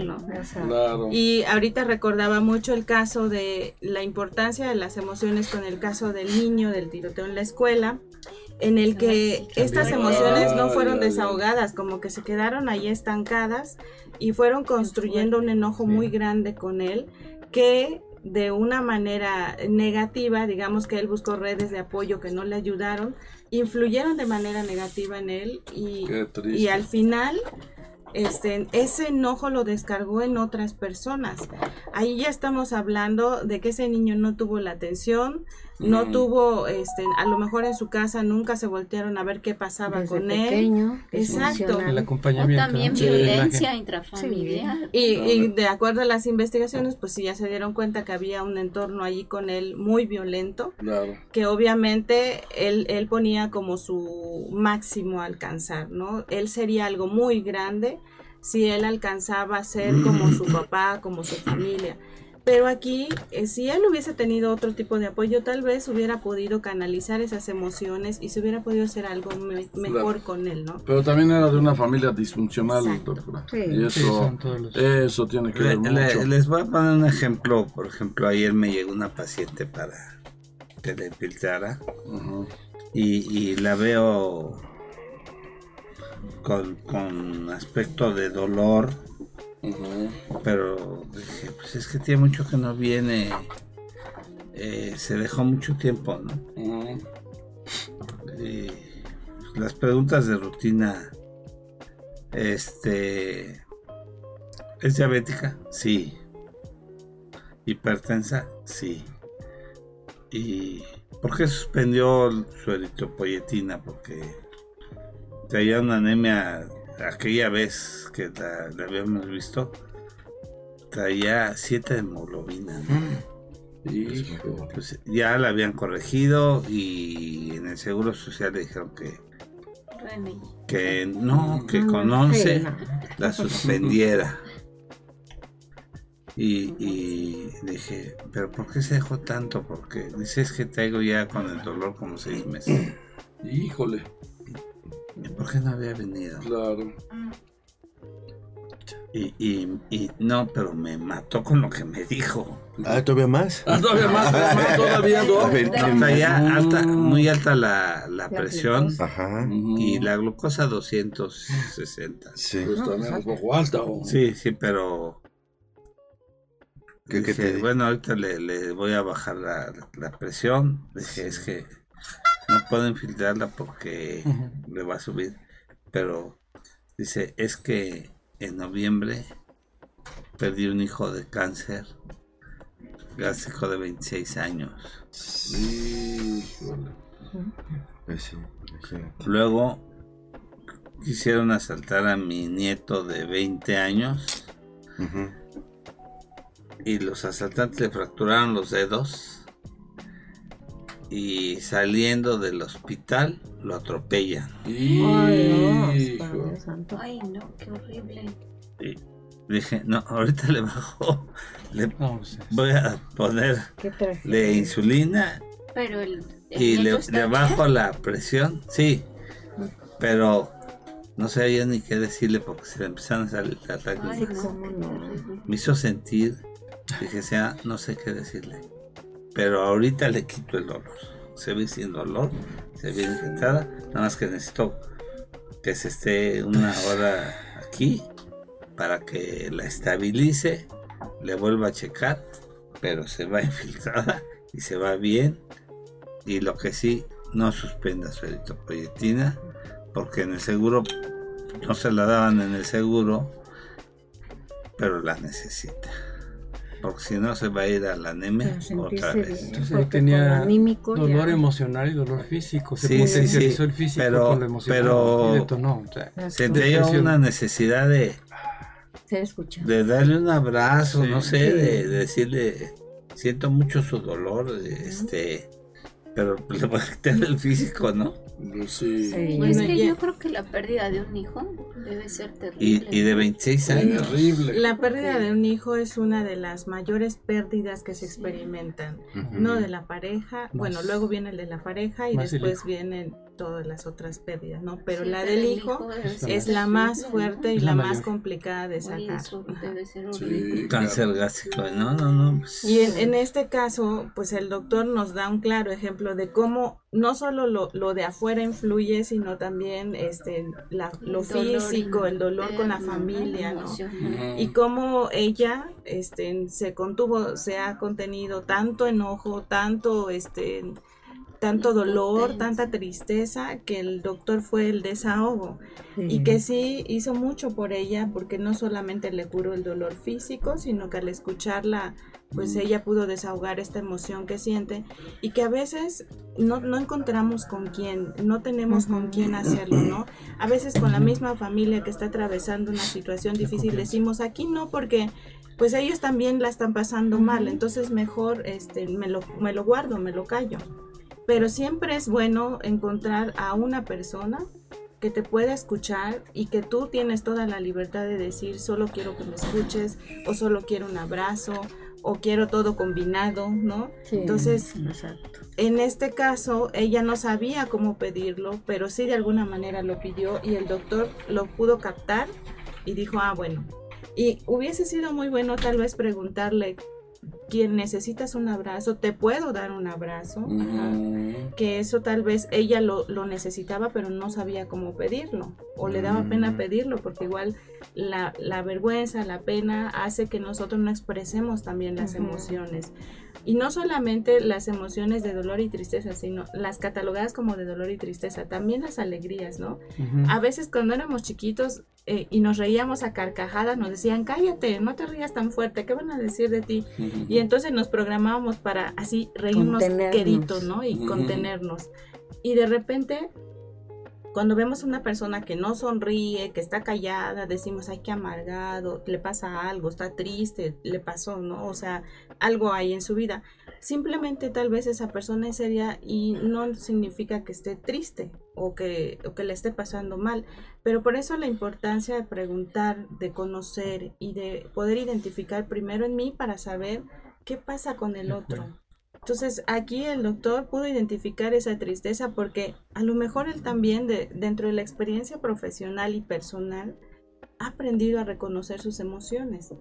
Y ahorita recordaba mucho el caso de la importancia de las emociones con el caso del niño del tiroteo en la escuela, en el que estas emociones no fueron desahogadas, como que se quedaron ahí estancadas y fueron construyendo un enojo muy grande con él que de una manera negativa, digamos que él buscó redes de apoyo que no le ayudaron, influyeron de manera negativa en él y, y al final este, ese enojo lo descargó en otras personas. Ahí ya estamos hablando de que ese niño no tuvo la atención, no Mm. tuvo, este, a lo mejor en su casa nunca se voltearon a ver qué pasaba Desde con él. pequeño, Exacto. O también ¿no? violencia intrafamiliar. Y, y de acuerdo a las investigaciones, pues sí ya se dieron cuenta que había un entorno allí con él muy violento, Claro. que obviamente él, él ponía como su máximo a alcanzar, ¿no? Él sería algo muy grande si él alcanzaba a ser como su papá, como su familia. Pero aquí, eh, si él hubiese tenido otro tipo de apoyo, tal vez hubiera podido canalizar esas emociones y se hubiera podido hacer algo me- mejor con él, ¿no? Pero también era de una familia disfuncional, Exacto. doctora. Sí. Y eso, los- eso tiene que Le- ver le- mucho. les voy a poner un ejemplo. Por ejemplo, ayer me llegó una paciente para que le filtrara y, y la veo con, con aspecto de dolor, Pero dije, pues es que tiene mucho que no viene. eh, se dejó mucho tiempo, ¿no? Y las preguntas de rutina, este, ¿es diabética? Sí. ¿Hipertensa? Sí. ¿Y por qué suspendió su eritropoyetina? Porque traía una anemia aquella vez que la, la habíamos visto, traía 7 de hemoglobina. ¿no? Hijo. Pues ya la habían corregido y en el Seguro Social le dijeron que, que no, que con sí, 11 no. la suspendiera. Y, y dije, ¿pero por qué se dejó tanto? Porque dice, es que traigo ya con el dolor como seis meses. Híjole, ¿Y por qué no había venido? claro. Y, y, y no, pero me mató con lo que me dijo. Ah, ¿todavía más? Ah, todavía más, todavía, A ¿no? Traía alta, muy alta la, la presión Ajá. Y la glucosa 260. Sí. Pues también un poco alta. ¿o? Sí, sí, pero ¿Qué, te bueno, ahorita le, le voy a bajar la, la presión. Dije, es que no puedo infiltrarla porque le va a subir. Pero dice, es que en noviembre perdí un hijo de cáncer gástrico de 26 años. Sí. Luego quisieron asaltar a mi nieto de 20 años y los asaltantes le fracturaron los dedos y saliendo del hospital lo atropellan. Ay, Dios, Santo. Ay, no, qué horrible. Y dije, no, ahorita le bajo, le No, pues, es- voy a Qué tragedia. insulina Pero el, el y le, le bien. bajo la presión, sí, pero no sabía ni qué decirle porque se le empezaron a salir ataques. Ay, no. Me hizo sentir, dije, sea, no sé qué decirle, pero ahorita le quito el dolor. Se ve sin dolor, se ve infectada, nada más que necesito que se esté una hora aquí para que la estabilice, le vuelva a checar, pero se va infiltrada y se va bien. Y lo que sí, no suspenda su eritropoyetina, porque en el seguro no se la daban en el seguro, pero la necesita. Porque si no se va a ir a la anemia otra vez. Entonces, tenía ya- dolor emocional y dolor físico. Se Sí, sí, potencializó sí, el físico pero- con lo emocional pero- y detonó. o sea, Sentía una necesidad de, de darle un abrazo, Sí. no sé, Sí. de, de decirle, siento mucho su dolor, este, pero le voy a quitar el físico, ¿no? Pues sí. Sí. Pues Bueno, es que ya- yo creo que la pérdida de un hijo debe ser terrible. y de 26 años. Terrible. La pérdida de un hijo es una de las mayores pérdidas que se experimentan. No de la pareja, bueno, luego viene el de la pareja y Más el después hijo. Todas las otras pérdidas, ¿no? Pero Sí, la del el hijo es la más fuerte y la, la más complicada de sacar. Sí. Cáncer gástrico, no, no, no. pues, Y en, en este caso, pues el doctor nos da un claro ejemplo de cómo no solo lo, lo de afuera influye, sino también este, la- lo El dolor físico, el dolor con la familia, ¿no? y cómo ella este se contuvo se ha contenido tanto enojo tanto este tanto dolor tanta tristeza que el doctor fue el desahogo. Y que sí hizo mucho por ella porque no solamente le curó el dolor físico sino que al escucharla pues ella pudo desahogar esta emoción que siente. Y que a veces no, no encontramos con quién, no tenemos con quién hacerlo, ¿no? A veces con la misma familia que está atravesando una situación difícil decimos aquí no porque pues ellos también la están pasando mal, entonces mejor este, me, lo, me lo guardo, me lo callo. Pero siempre es bueno encontrar a una persona que te pueda escuchar y que tú tienes toda la libertad de decir solo quiero que me escuches o solo quiero un abrazo o quiero todo combinado, ¿no? Entonces, en este caso, ella no sabía cómo pedirlo, pero sí de alguna manera lo pidió y el doctor lo pudo captar y dijo, ah, bueno. Y hubiese sido muy bueno tal vez preguntarle quien necesitas un abrazo, te puedo dar un abrazo. Que eso tal vez ella lo, necesitaba, pero no sabía cómo pedirlo. O le daba pena pedirlo, porque igual la, vergüenza, la pena hace que nosotros no expresemos también las emociones. Y no solamente las emociones de dolor y tristeza, sino las catalogadas como de dolor y tristeza, también las alegrías, ¿no? A veces cuando éramos chiquitos eh, y nos reíamos a carcajadas, nos decían, cállate, no te rías tan fuerte, ¿qué van a decir de ti? Y entonces nos programábamos para así reírnos queridos, ¿no? Y contenernos. Y de repente cuando vemos a una persona que no sonríe, que está callada, decimos, ay, qué amargado, le pasa algo, está triste, le pasó, ¿no? O sea, algo hay en su vida. Simplemente tal vez esa persona es seria y no significa que esté triste o que, o que le esté pasando mal. Pero por eso la importancia de preguntar, de conocer y de poder identificar primero en mí para saber qué pasa con el otro. Entonces aquí el doctor pudo identificar esa tristeza porque a lo mejor él también de, dentro de la experiencia profesional y personal ha aprendido a reconocer sus emociones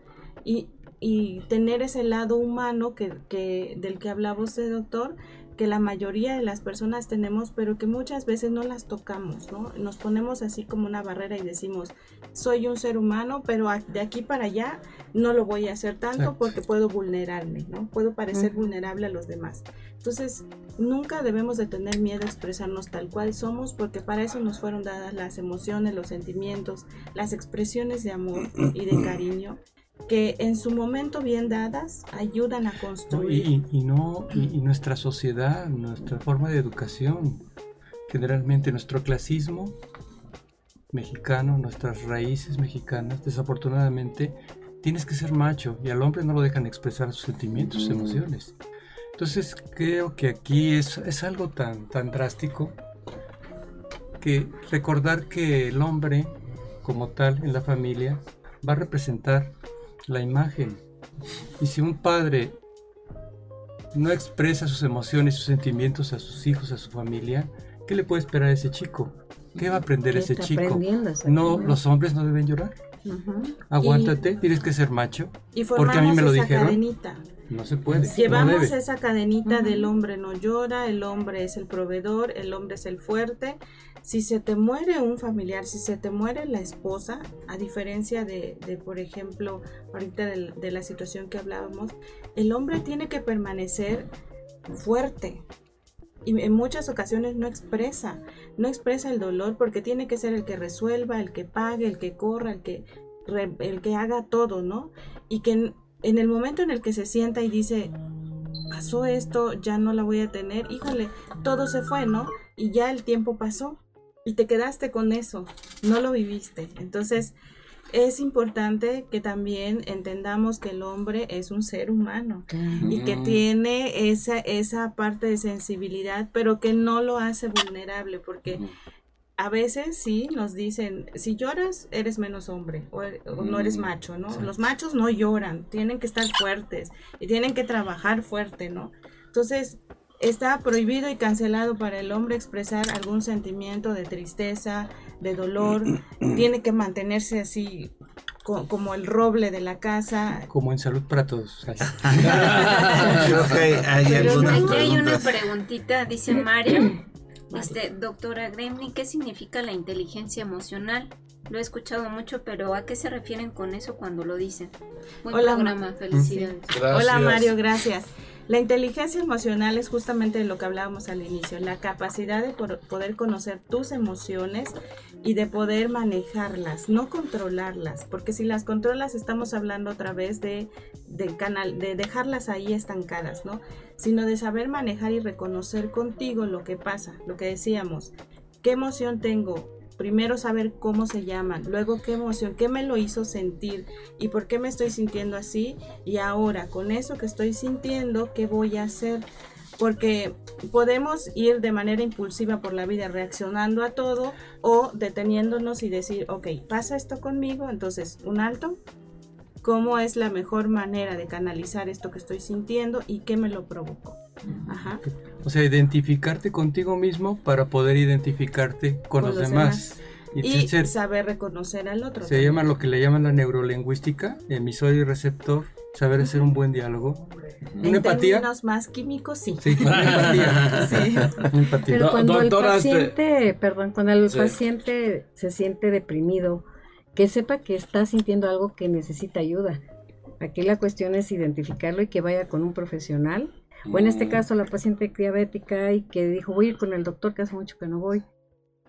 y, y tener ese lado humano que, que, del que hablaba usted doctor que la mayoría de las personas tenemos, pero que muchas veces no las tocamos, ¿no? Nos ponemos así como una barrera y decimos, soy un ser humano, pero de aquí para allá no lo voy a hacer tanto porque puedo vulnerarme, ¿no? Puedo parecer vulnerable a los demás. Entonces, nunca debemos de tener miedo a expresarnos tal cual somos, porque para eso nos fueron dadas las emociones, los sentimientos, las expresiones de amor y de cariño que en su momento bien dadas ayudan a construir. y, no, y, nuestra sociedad, nuestra forma de educación, generalmente nuestro clasismo mexicano, nuestras raíces mexicanas, desafortunadamente, tienes que ser macho y al hombre no lo dejan expresar sus sentimientos, sus emociones. Entonces creo que aquí es, es algo tan, tan drástico que recordar que el hombre como tal en la familia va a representar la imagen. Y si un padre no expresa sus emociones, sus sentimientos a sus hijos, a su familia, ¿qué le puede esperar a ese chico? ¿Qué va a aprender ese chico? No, los hombres no deben llorar. Aguántate, tienes que ser macho. Y porque a mí me lo dijeron. Cadenita. No se puede. Llevamos esa cadenita del hombre no llora, el hombre es el proveedor, el hombre es el fuerte si se te muere un familiar, si se te muere la esposa, a diferencia de, por ejemplo, ahorita de, la situación que hablábamos, el hombre tiene que permanecer fuerte, y en muchas ocasiones no expresa, no expresa el dolor porque tiene que ser el que resuelva, el que pague, el que corra, el que, el que haga todo, ¿no? Y que en, el momento en el que se sienta y dice, pasó esto, ya no la voy a tener, híjole, todo se fue, ¿no? Y ya el tiempo pasó y te quedaste con eso, no lo viviste. Entonces, es importante que también entendamos que el hombre es un ser humano y que tiene esa, esa parte de sensibilidad, pero que no lo hace vulnerable, porque a veces sí nos dicen, si lloras, eres menos hombre o, no eres macho, ¿no? Los machos no lloran, tienen que estar fuertes y tienen que trabajar fuerte, ¿no? Entonces, Está prohibido y cancelado para el hombre expresar algún sentimiento de tristeza, de dolor. Tiene que mantenerse así como el roble de la casa. Como en salud para todos. hay Aquí hay una preguntita, dice Mario. Este, doctora Gremlin, ¿qué significa la inteligencia emocional? Lo he escuchado mucho, pero ¿a qué se refieren con eso cuando lo dicen? Hola, programa, felicidades. Hola Mario, gracias. La inteligencia emocional es justamente lo que hablábamos al inicio, la capacidad de poder conocer tus emociones y de poder manejarlas, no controlarlas, porque si las controlas estamos hablando otra vez de, de canal, de dejarlas ahí estancadas, ¿no? Sino de saber manejar y reconocer contigo lo que pasa, lo que decíamos, qué emoción tengo, primero saber cómo se llaman, luego qué emoción, qué me lo hizo sentir y por qué me estoy sintiendo así. Y ahora con eso que estoy sintiendo, ¿qué voy a hacer? Porque podemos ir de manera impulsiva por la vida reaccionando a todo o deteniéndonos y decir, ok, pasa esto conmigo, entonces un alto, ¿cómo es la mejor manera de canalizar esto que estoy sintiendo y qué me lo provocó? Ajá. O sea, identificarte contigo mismo para poder identificarte con, los, demás. Y, Y ser- saber reconocer al otro. se llama lo que le llaman la neurolingüística, emisor y receptor, saber hacer un buen diálogo. En Una empatía. términos más químicos, sí. Sí, una empatía. Sí. Una empatía. Pero Do- cuando el paciente, perdón, cuando el Sí. paciente se siente deprimido, que sepa que está sintiendo algo que necesita ayuda. Aquí la cuestión es identificarlo y que vaya con un profesional. O en este Mm. caso la paciente diabética y que dijo voy a ir con el doctor que hace mucho que no voy.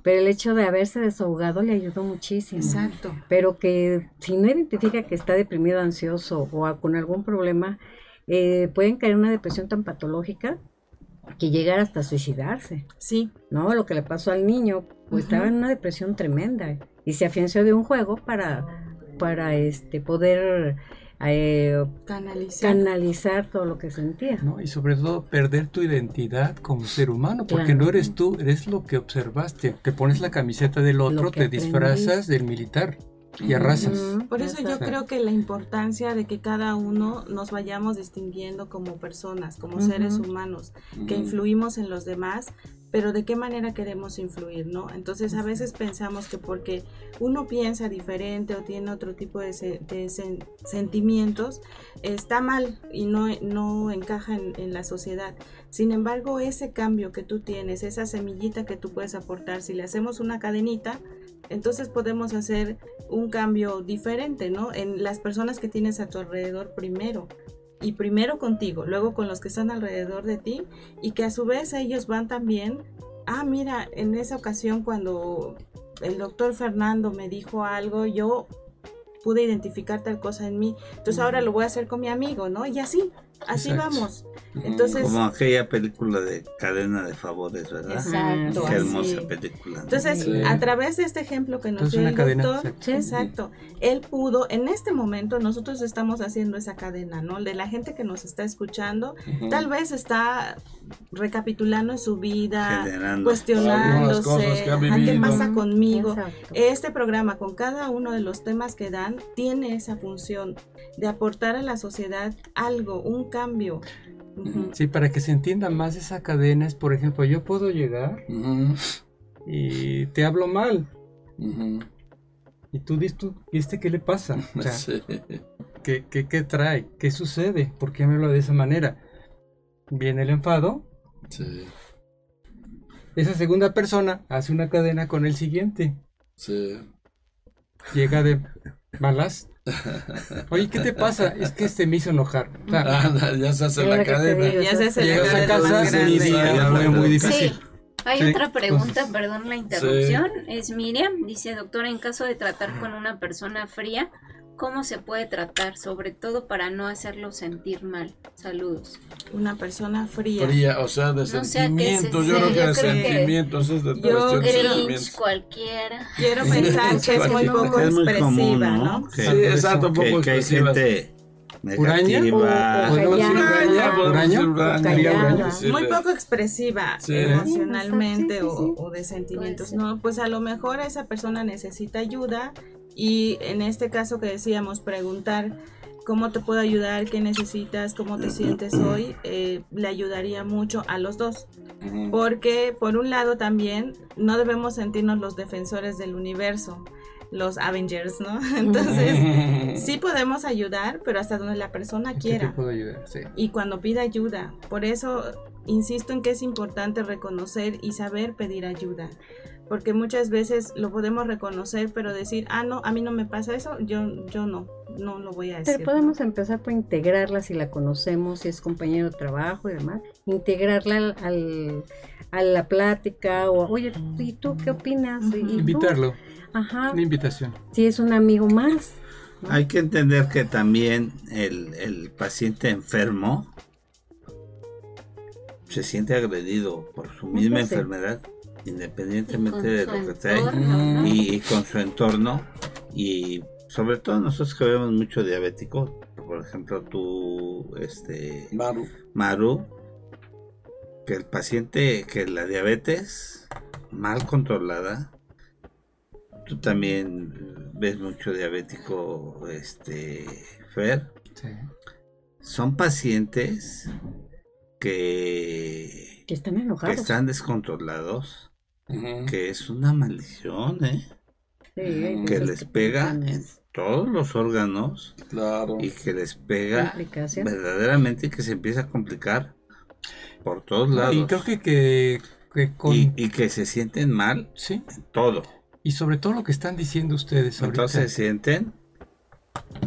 Pero el hecho de haberse desahogado le ayudó muchísimo. Exacto. Pero que si no identifica que está deprimido, ansioso o con algún problema, eh, pueden caer en una depresión tan patológica que llegar hasta suicidarse. Sí, No, lo que le pasó al niño, pues estaba en una depresión tremenda y se afianció de un juego para, para este poder eh, canalizar. canalizar todo lo que sentía. ¿no? Y sobre todo perder tu identidad como ser humano, porque Claro. no eres tú, eres lo que observaste. Te pones la camiseta del otro, que te disfrazas del militar y arrasas. Ujú, Por eso yo creo que la importancia de que cada uno nos vayamos distinguiendo como personas, como seres humanos, que influimos en los demás, pero de qué manera queremos influir, ¿no? Entonces a veces pensamos que porque uno piensa diferente o tiene otro tipo de, se- de sen- sentimientos, está mal y no, no encaja en, en la sociedad. Sin embargo, ese cambio que tú tienes, esa semillita que tú puedes aportar, si le hacemos una cadenita, entonces podemos hacer un cambio diferente, ¿no? En las personas que tienes a tu alrededor primero. Y primero contigo, luego con los que están alrededor de ti y que a su vez ellos van también, ah, mira, en esa ocasión cuando el doctor Fernando me dijo algo, yo pude identificar tal cosa en mí, entonces ahora lo voy a hacer con mi amigo, ¿no? Y así, así Exacto. vamos. Entonces, Como aquella película de cadena de favores, ¿verdad? exacto. Qué hermosa así. película. ¿no? Entonces, Sí. a través de este ejemplo que nos Entonces, dio el cadena, doctor, exacto. exacto, él pudo, en este momento nosotros estamos haciendo esa cadena, ¿no? De la gente que nos está escuchando, tal vez está recapitulando en su vida, Generando. Cuestionándose, cosas que ha ¿a qué pasa conmigo? Exacto. Este programa, con cada uno de los temas que dan, tiene esa función de aportar a la sociedad algo, un cambio. Sí, para que se entienda más esa cadena es, por ejemplo, yo puedo llegar y te hablo mal. Ujú. Y tú dices, tú, ¿viste qué le pasa? O sea, Sí. ¿qué, qué, qué trae? ¿Qué sucede? ¿Por qué me habla de esa manera? Viene el enfado. Sí. Esa segunda persona hace una cadena con el siguiente. Sí. Llega de malas. Oye, ¿qué te pasa? Es que este me hizo enojar. O sea, Anda, ya se hace la cadena. digo, Ya se hace la llegas a cadena casa más y día fue muy difícil. Sí. Hay Sí, otra pregunta, entonces- perdón la interrupción. Es Miriam, dice doctora, en caso de tratar con una persona fría, ¿cómo se puede tratar? Sobre todo para no hacerlo sentir mal. Saludos. Una persona fría. Fría, o sea, de No se- sentimientos. yo sí, creo que yo de sentimientos es de Yo. Grinch, cualquiera. Quiero pensar que es muy no, poco es muy expresiva, común, ¿no? ¿no? Que, Sí, exacto, un que- poco que hay gente Muy poco expresiva Sí. emocionalmente Sí, sí, sí. O, o de sentimientos. ¿no? Pues a lo mejor esa persona necesita ayuda y en este caso que decíamos, preguntar cómo te puedo ayudar, qué necesitas, cómo te sientes hoy, eh, le ayudaría mucho a los dos. Porque por un lado también no debemos sentirnos los defensores del universo, los Avengers, ¿no? Entonces, sí podemos ayudar, pero hasta donde la persona ¿En qué te quiera puedo ayudar? Sí. y cuando pida ayuda. Por eso insisto en que es importante reconocer y saber pedir ayuda. Porque muchas veces lo podemos reconocer, pero decir, ah, no, a mí no me pasa eso, yo, yo no, no lo voy a decir. Pero podemos empezar por integrarla si la conocemos, si es compañero de trabajo y demás, integrarla al, al- a la plática o, oye, ¿y tú qué opinas? ¿Y tú? Invitarlo, Ajá, una invitación. si es un amigo más. Hay que entender que también el, el paciente enfermo se siente agredido por su misma enfermedad, independientemente de lo que trae, y, y con su entorno. Y sobre todo nosotros que vemos mucho diabético, por ejemplo, tú, este, Maru. Maru, que el paciente, que la diabetes mal controlada, tú también ves mucho diabético, este, Fer, Sí. son pacientes que, Que están que enojados. están descontrolados, Que es una maldición, ¿eh? Sí, hay que les pega en todos los órganos Claro. y que les pega verdaderamente que se empieza a complicar por todos lados. Y creo que, que, que con... y, y que se sienten mal sí, en todo. y sobre todo lo que están diciendo ustedes ahorita. Entonces se sienten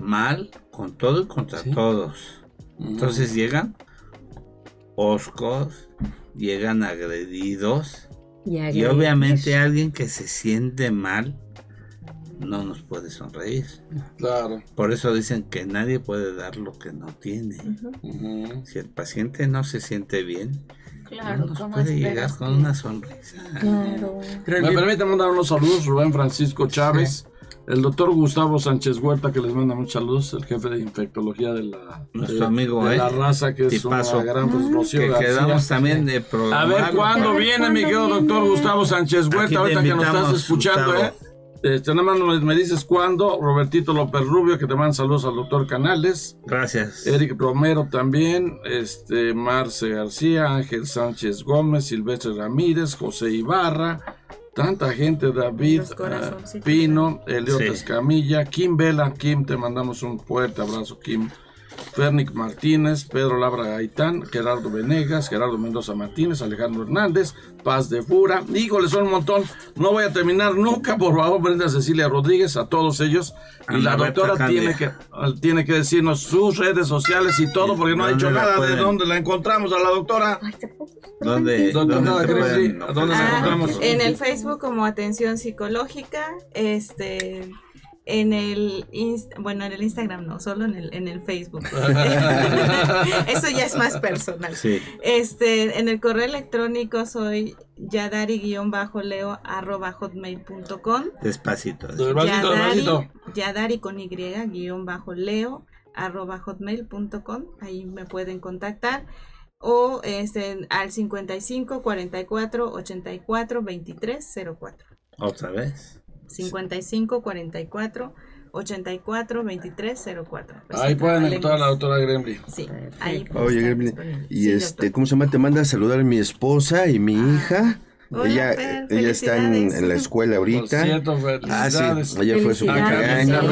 mal con todo y contra Sí. todos. Entonces llegan oscos, llegan agredidos y obviamente alguien que se siente mal no nos puede sonreír. Claro. Por eso dicen que nadie puede dar lo que no tiene. Si el paciente no se siente bien, Claro, no nos ¿cómo puede llegar con que- una sonrisa. Claro. Me que- permite mandar unos saludos, Rubén Francisco Chávez, el doctor Gustavo Sánchez Huerta, que les manda muchos saludos, el jefe de infectología de la, Nuestro de- amigo, de ¿eh? la raza, que es una gran pues, Rocío Que García. quedamos también de A ver cuándo viene mi ¿cuándo querido doctor Gustavo Sánchez Huerta, ahorita que nos estás escuchando, Gustavo. ¿eh? Este, nada más me- me dices cuándo, Robertito López Rubio, que te manda saludos al doctor Canales, Gracias. Eric Romero también, este, Marce García, Ángel Sánchez Gómez, Silvestre Ramírez, José Ibarra, tanta gente, David. Pino, Eliot Sí. Escamilla, Kim Vela, Kim, te mandamos un fuerte abrazo, Kim. Fernic Martínez, Pedro Labra Gaitán, Gerardo Venegas, Gerardo Mendoza Martínez, Alejandro Hernández, Paz de Fura. Híjole, son un montón. No voy a terminar nunca, por favor, Brenda Cecilia Rodríguez, a todos ellos. Y la doctora tiene que, tiene que decirnos sus redes sociales y todo, porque no ha ¿Dónde dicho nada de dónde la encontramos a la doctora. Ay, ¿te puedo- ¿Dónde, dónde pueden ¿a dónde la Ah, encontramos? en el Facebook como atención psicológica, este en el Inst- bueno en el Instagram no, solo en el en el Facebook. Eso ya es más personal. Sí, Este, en el correo electrónico soy yadari-leo arroba hotmail.com despacito. Despacito, despacito. Yadari con y guion bajo leo arroba hotmail.com ahí me pueden contactar o este, al 55 44 84 23 04 Otra vez. 55 44 84 23 04 Pues, Ahí pueden encontrar a la doctora Gremlin. Sí, ahí Oye, Gremlin, y Sí, este, doctor. ¿cómo se llama? Te manda a saludar a mi esposa y mi hija. Hola, ella Fer, ella está en, en la escuela Por ahorita. cierto, Ah, sí, ayer fue su cumpleaños.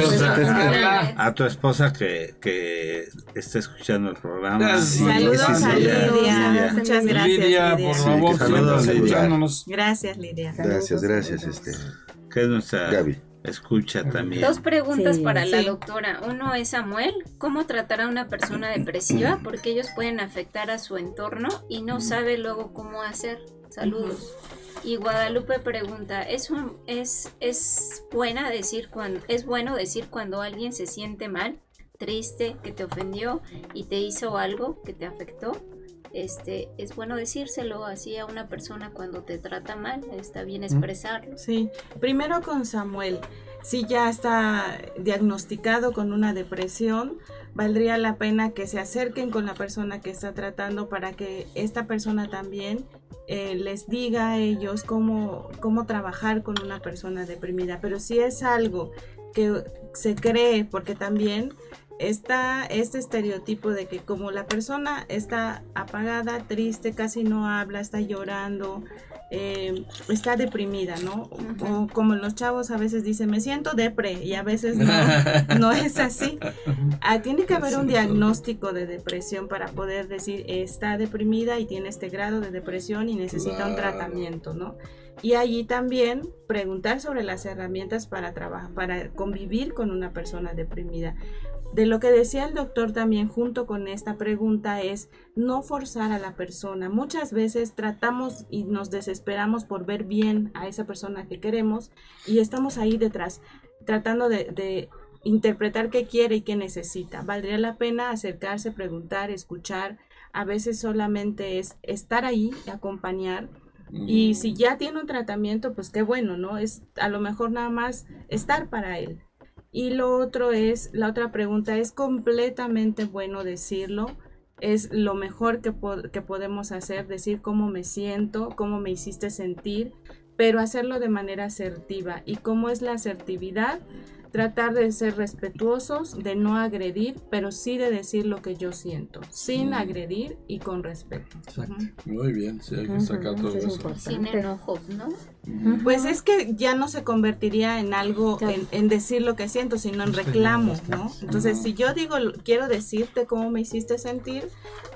A tu esposa que, que está escuchando el programa. Gracias. Sí, Saludos sí, sí, a Lidia. Lidia. Muchas gracias. Lidia, Lidia. por favor, saludos, Lidia. Gracias, Lidia. Gracias, gracias, este, Que es nuestra Gaby. escucha también. Dos preguntas Sí. para la doctora. Uno es Samuel, ¿cómo tratar a una persona depresiva? Porque ellos pueden afectar a su entorno y no sabe luego cómo hacer. Saludos. Y Guadalupe pregunta, ¿es, un- es, es, buena decir cuando, ¿es bueno decir cuando alguien se siente mal, triste, que te ofendió y te hizo algo que te afectó? Este, es bueno decírselo así a una persona cuando te trata mal, está bien expresarlo. Sí, primero con Samuel. Si ya está diagnosticado con una depresión, valdría la pena que se acerquen con la persona que está tratando para que esta persona también eh, les diga a ellos cómo, cómo trabajar con una persona deprimida. Pero si es algo que se cree, porque también está este estereotipo de que como la persona está apagada, triste, casi no habla, está llorando, eh, está deprimida, ¿no? O como los chavos a veces dicen, me siento depre y a veces no, no es así. Ah, tiene que haber un diagnóstico de depresión para poder decir, está deprimida y tiene este grado de depresión y necesita un tratamiento, ¿no? Y allí también preguntar sobre las herramientas para trabajar, para convivir con una persona deprimida. De lo que decía el doctor también junto con esta pregunta es no forzar a la persona. Muchas veces tratamos y nos desesperamos por ver bien a esa persona que queremos y estamos ahí detrás tratando de, de interpretar qué quiere y qué necesita. Valdría la pena acercarse, preguntar, escuchar. A veces solamente es estar ahí, acompañar. Y si ya tiene un tratamiento, pues qué bueno, ¿no? Es a lo mejor nada más estar para él. Y lo otro es, la otra pregunta, es completamente bueno decirlo, es lo mejor que, que podemos hacer, decir cómo me siento, cómo me hiciste sentir, pero hacerlo de manera asertiva. ¿Y cómo es la asertividad? Tratar de ser respetuosos, de no agredir, pero sí de decir lo que yo siento, sin agredir y con respeto. Exacto. Muy bien, sí, hay que sacar todo eso. Sin enojo, ¿no? Pues es que ya no se convertiría en algo, en, decir lo que siento, sino en reclamo, ¿no? Entonces, si yo digo, quiero decirte cómo me hiciste sentir,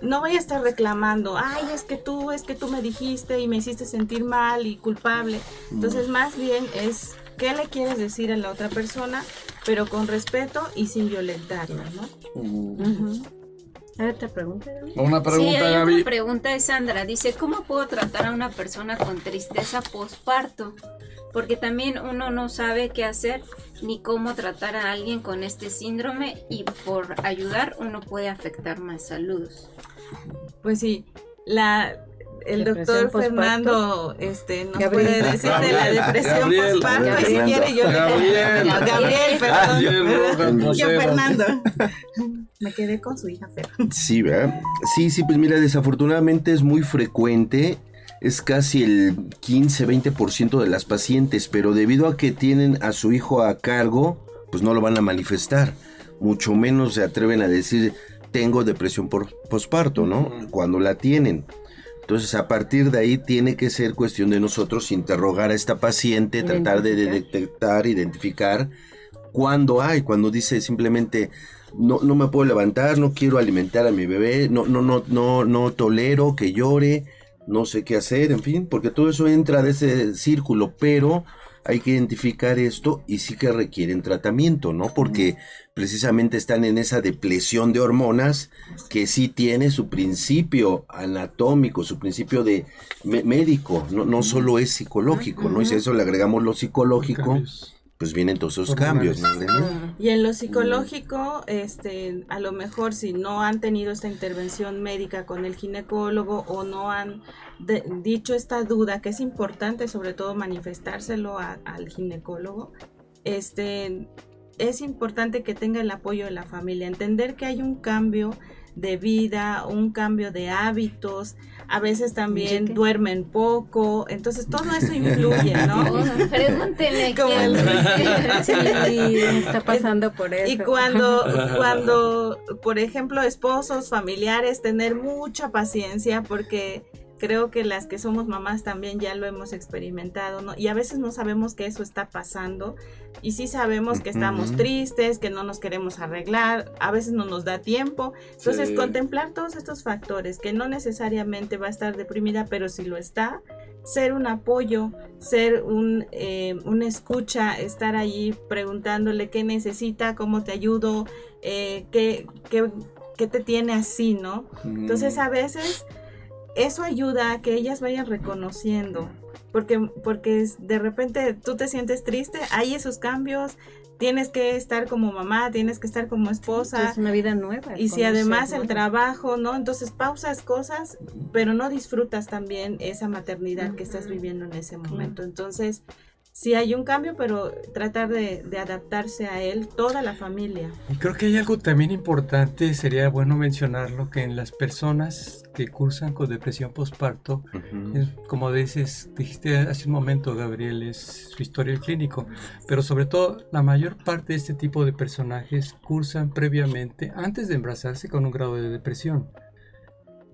no voy a estar reclamando, ay, es que tú, es que tú me dijiste y me hiciste sentir mal y culpable. Entonces, más bien es qué le quieres decir a la otra persona, pero con respeto y sin violentarla, ¿no? A ver, te pregunta, Una pregunta, sí, hay Gaby. Una pregunta de Sandra. Dice, ¿cómo puedo tratar a una persona con tristeza postparto? Porque también uno no sabe qué hacer ni cómo tratar a alguien con este síndrome y por ayudar uno puede afectar más saludos. Pues sí, la el doctor Fernando este, nos puede decir de la depresión postparto y si quiere yo Gabriel. le Gabriel, perdón. Gabriel yo Fernando. Me quedé con su hija Fer. Sí, ¿verdad? Sí, sí, pues mira, desafortunadamente es muy frecuente. Es casi el 15-20% de las pacientes, pero debido a que tienen a su hijo a cargo, pues no lo van a manifestar. Mucho menos se atreven a decir, tengo depresión por posparto, ¿no? Cuando la tienen. Entonces, a partir de ahí tiene que ser cuestión de nosotros interrogar a esta paciente, tratar de detectar, identificar cuándo hay, cuando dice simplemente no, no me puedo levantar, no quiero alimentar a mi bebé, no, no, no, no, no tolero que llore, no sé qué hacer, en fin, porque todo eso entra de ese círculo, pero hay que identificar esto y sí que requieren tratamiento, ¿no? Porque precisamente están en esa depresión de hormonas que sí tiene su principio anatómico, su principio de médico, no, no solo es psicológico, ¿no? Y si a eso le agregamos lo psicológico, pues vienen todos esos cambios, ¿no? Y en lo psicológico, este, a lo mejor si no han tenido esta intervención médica con el ginecólogo o no han dicho esta duda, que es importante sobre todo manifestárselo al ginecólogo, este, es importante que tenga el apoyo de la familia, entender que hay un cambio de vida, un cambio de hábitos, a veces también duermen poco, entonces todo eso influye, ¿no? Como el- Sí, está pasando por eso. Y cuando, cuando, por ejemplo, esposos, familiares, tener mucha paciencia porque creo que las que somos mamás también ya lo hemos experimentado, ¿no? Y a veces no sabemos que eso está pasando y sí sabemos que estamos Ujú. tristes, que no nos queremos arreglar, a veces no nos da tiempo. Entonces, Sí. contemplar todos estos factores, que no necesariamente va a estar deprimida, pero si lo está, ser un apoyo, ser un, eh, una escucha, estar allí preguntándole qué necesita, cómo te ayudo, eh, qué, qué, qué te tiene así, ¿no? Entonces a veces eso ayuda a que ellas vayan reconociendo, porque, porque es- de repente tú te sientes triste, hay esos cambios, tienes que estar como mamá, tienes que estar como esposa, es una vida nueva. y si además el trabajo, ¿no? Entonces pausas cosas, pero no disfrutas también esa maternidad que estás viviendo en ese momento. Entonces, sí hay un cambio, pero tratar de, de adaptarse a él, toda la familia. Y creo que hay algo también importante, sería bueno mencionarlo, que en las personas que cursan con depresión postparto, Ujú. es, como dices, dijiste hace un momento, Gabriel, es su historia clínico, pero sobre todo la mayor parte de este tipo de personajes cursan previamente, antes de embarazarse, con un grado de depresión.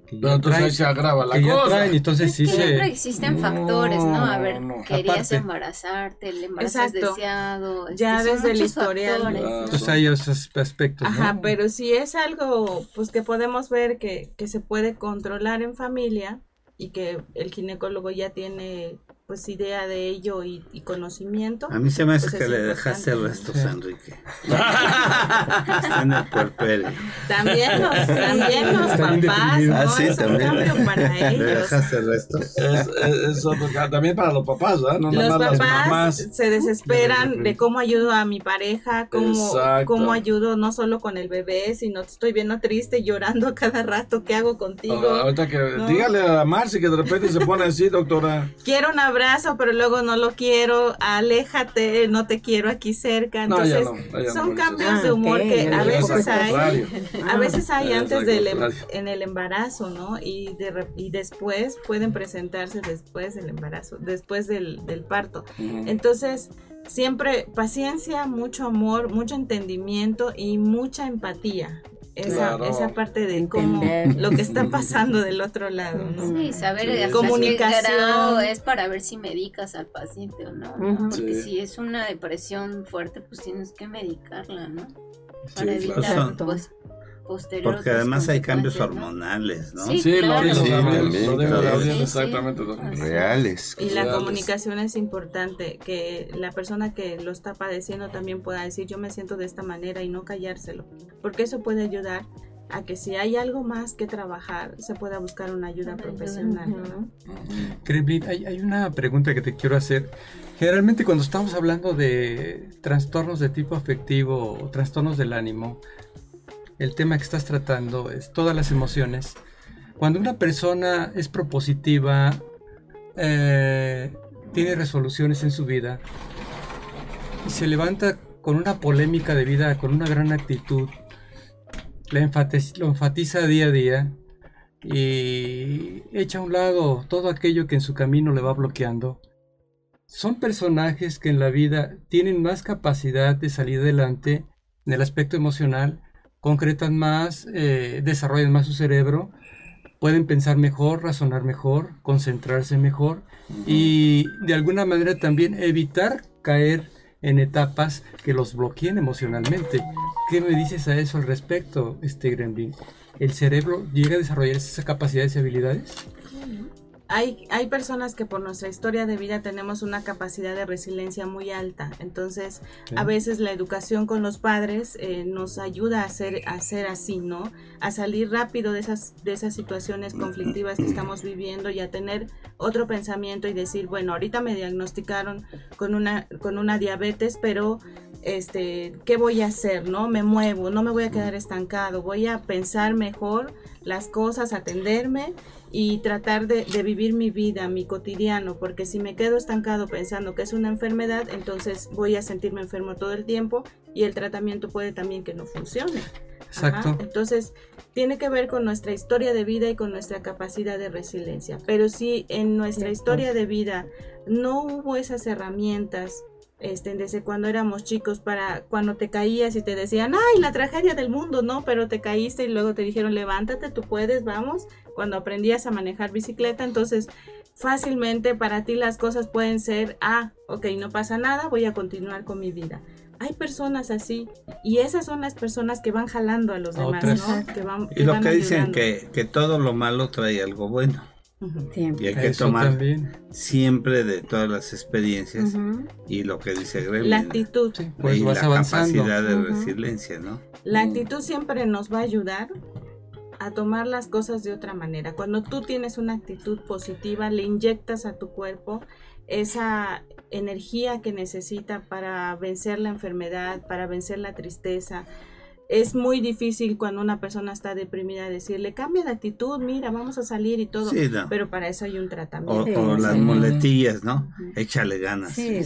Que Pero entonces ahí se agrava la que ya cosa. traen, entonces sí Siempre se... existen factores, ¿no? A ver, No, querías Aparte. embarazarte, el embarazo es deseado. Ya este, son desde el historial. factores, Ah, ¿no? Entonces hay esos aspectos, ¿no? Ajá, pero si es algo pues que podemos ver que, que se puede controlar en familia y que el ginecólogo ya tiene pues idea de ello y, y conocimiento. A mí se me hace Pues que es le dejaste restos a Enrique. Está en el puerperio. También los, también los papás, definido. ¿no? Ah, sí, es un también. cambio para ¿Le ellos. dejaste restos? Es, es- es otro ca- también para los papás, ¿verdad? No Los las papás mamás. se desesperan de cómo ayudo a mi pareja, cómo, Exacto. cómo ayudo no solo con el bebé, sino estoy viendo triste, llorando a cada rato, ¿qué hago contigo? Ah, ahorita que ¿no? dígale a Marci que de repente se pone así, doctora. quiero un abrazo, pero luego no lo quiero, aléjate, no te quiero aquí cerca. No, ya Entonces, no, ya no, son cambios de Ah, humor ok, que a veces hay, a veces hay Es antes del em- en el embarazo, ¿no? Y de y después pueden presentarse después del embarazo, después del, del parto. Entonces, siempre paciencia, mucho amor, mucho entendimiento y mucha empatía. Esa, Claro. esa parte de cómo Entender. lo que está pasando del otro lado, ¿no? Sí, saber Sí. Comunicación. es para ver si medicas al paciente o no. Porque Sí. si es una depresión fuerte, pues tienes que medicarla, ¿no? Para Sí, evitar, claro. pues, posterior Porque además hay cambios hormonales, ¿no? Sí, Sí, lo claro. Sí, también, exactamente. Reales. Y la Reales. comunicación es importante, que la persona que lo está padeciendo también pueda decir yo me siento de esta manera y no callárselo, porque eso puede ayudar a que si hay algo más que trabajar, se pueda buscar una ayuda profesional. ¿no? Kremlin, hay, hay una pregunta que te quiero hacer. Generalmente cuando estamos hablando de trastornos de tipo afectivo o trastornos del ánimo, el tema que estás tratando es todas las emociones. Cuando una persona es propositiva, eh, tiene resoluciones en su vida y se levanta con una polémica de vida, con una gran actitud, la enfatiz- lo enfatiza día a día y echa a un lado todo aquello que en su camino le va bloqueando. Son personajes que en la vida tienen más capacidad de salir adelante en el aspecto emocional, concretan más, eh, desarrollan más su cerebro, pueden pensar mejor, razonar mejor, concentrarse mejor y de alguna manera también evitar caer en etapas que los bloqueen emocionalmente. ¿Qué me dices a eso al respecto, este Gremlin? ¿El cerebro llega a desarrollar esas capacidades y habilidades? Hay, hay personas que por nuestra historia de vida tenemos una capacidad de resiliencia muy alta, entonces a veces la educación con los padres eh, nos ayuda a hacer, a ser así, ¿no? A salir rápido de esas, de esas situaciones conflictivas que estamos viviendo y a tener otro pensamiento y decir, bueno, ahorita me diagnosticaron con una, con una diabetes, pero este, ¿qué voy a hacer? ¿No? Me muevo, no me voy a quedar estancado, voy a pensar mejor las cosas, atenderme y tratar de, de vivir mi vida, mi cotidiano, porque si me quedo estancado pensando que es una enfermedad, entonces voy a sentirme enfermo todo el tiempo y el tratamiento puede también que no funcione. Exacto. Ajá, Entonces, tiene que ver con nuestra historia de vida y con nuestra capacidad de resiliencia. Pero si en nuestra historia de vida no hubo esas herramientas, este, desde cuando éramos chicos, para cuando te caías y te decían, ay, la tragedia del mundo, no, pero te caíste y luego te dijeron, levántate, tú puedes, vamos. Cuando aprendías a manejar bicicleta, entonces fácilmente para ti las cosas pueden ser, ah, ok, no pasa nada, voy a continuar con mi vida. Hay personas así y esas son las personas que van jalando a los demás, otras. ¿no? Que van, Y lo van que dicen que, que todo lo malo trae algo bueno. Siempre. Y hay que Eso tomar también. siempre de todas las experiencias y lo que dice Gremlin. La actitud. Sí, pues y vas la avanzando. capacidad de resiliencia, ¿no? La actitud siempre nos va a ayudar a tomar las cosas de otra manera. Cuando tú tienes una actitud positiva, le inyectas a tu cuerpo esa energía que necesita para vencer la enfermedad, para vencer la tristeza. Es muy difícil cuando una persona está deprimida decirle, cambia de actitud, mira, vamos a salir y todo. Sí, no. Pero para eso hay un O, tratamiento. Sí, o las sí. muletillas, ¿no? Échale ganas. Sí,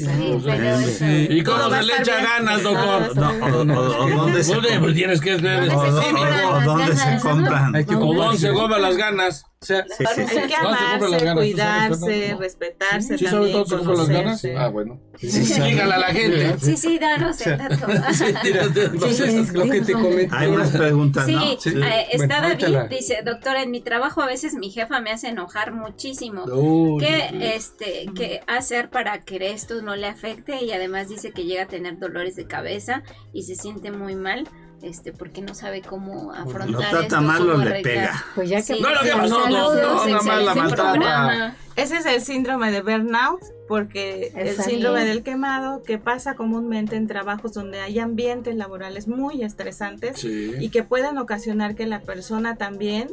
pero ¿Y cómo se le echa bien. ganas, doctor? No, o, o- o dónde se, Pues, pues, tienes que ver. ¿Dónde o- se compran o dónde se compran. Hay que ¿O comprar dónde las ganas? O sea, Sí, sí, sí. Hay que No, amarse, ganas, ¿tú sabes, cuidarse, Fernando? respetarse ¿Sí sabes también, todo se las ganas? Ah, bueno. Dígale a la gente. Sí, sí, danos el dato. entonces Sí, lo que te sí. comenté. Hay más preguntas, Sí, ¿no? Sí. eh, está Bueno, David, la- dice, doctora, en mi trabajo a veces mi jefa me hace enojar muchísimo. ¿Qué, este, ¿Qué hacer para que esto no le afecte? Y además dice que llega a tener dolores de cabeza y se siente muy mal, este, porque no sabe cómo afrontar Lo trata esto, mal o le pega. Pues ya que Sí, No, no, sí, no, no, no, nada más la maltrata. Ese es el síndrome de burnout, porque el Está síndrome bien. del quemado que pasa comúnmente en trabajos donde hay ambientes laborales muy estresantes Sí. y que pueden ocasionar que la persona también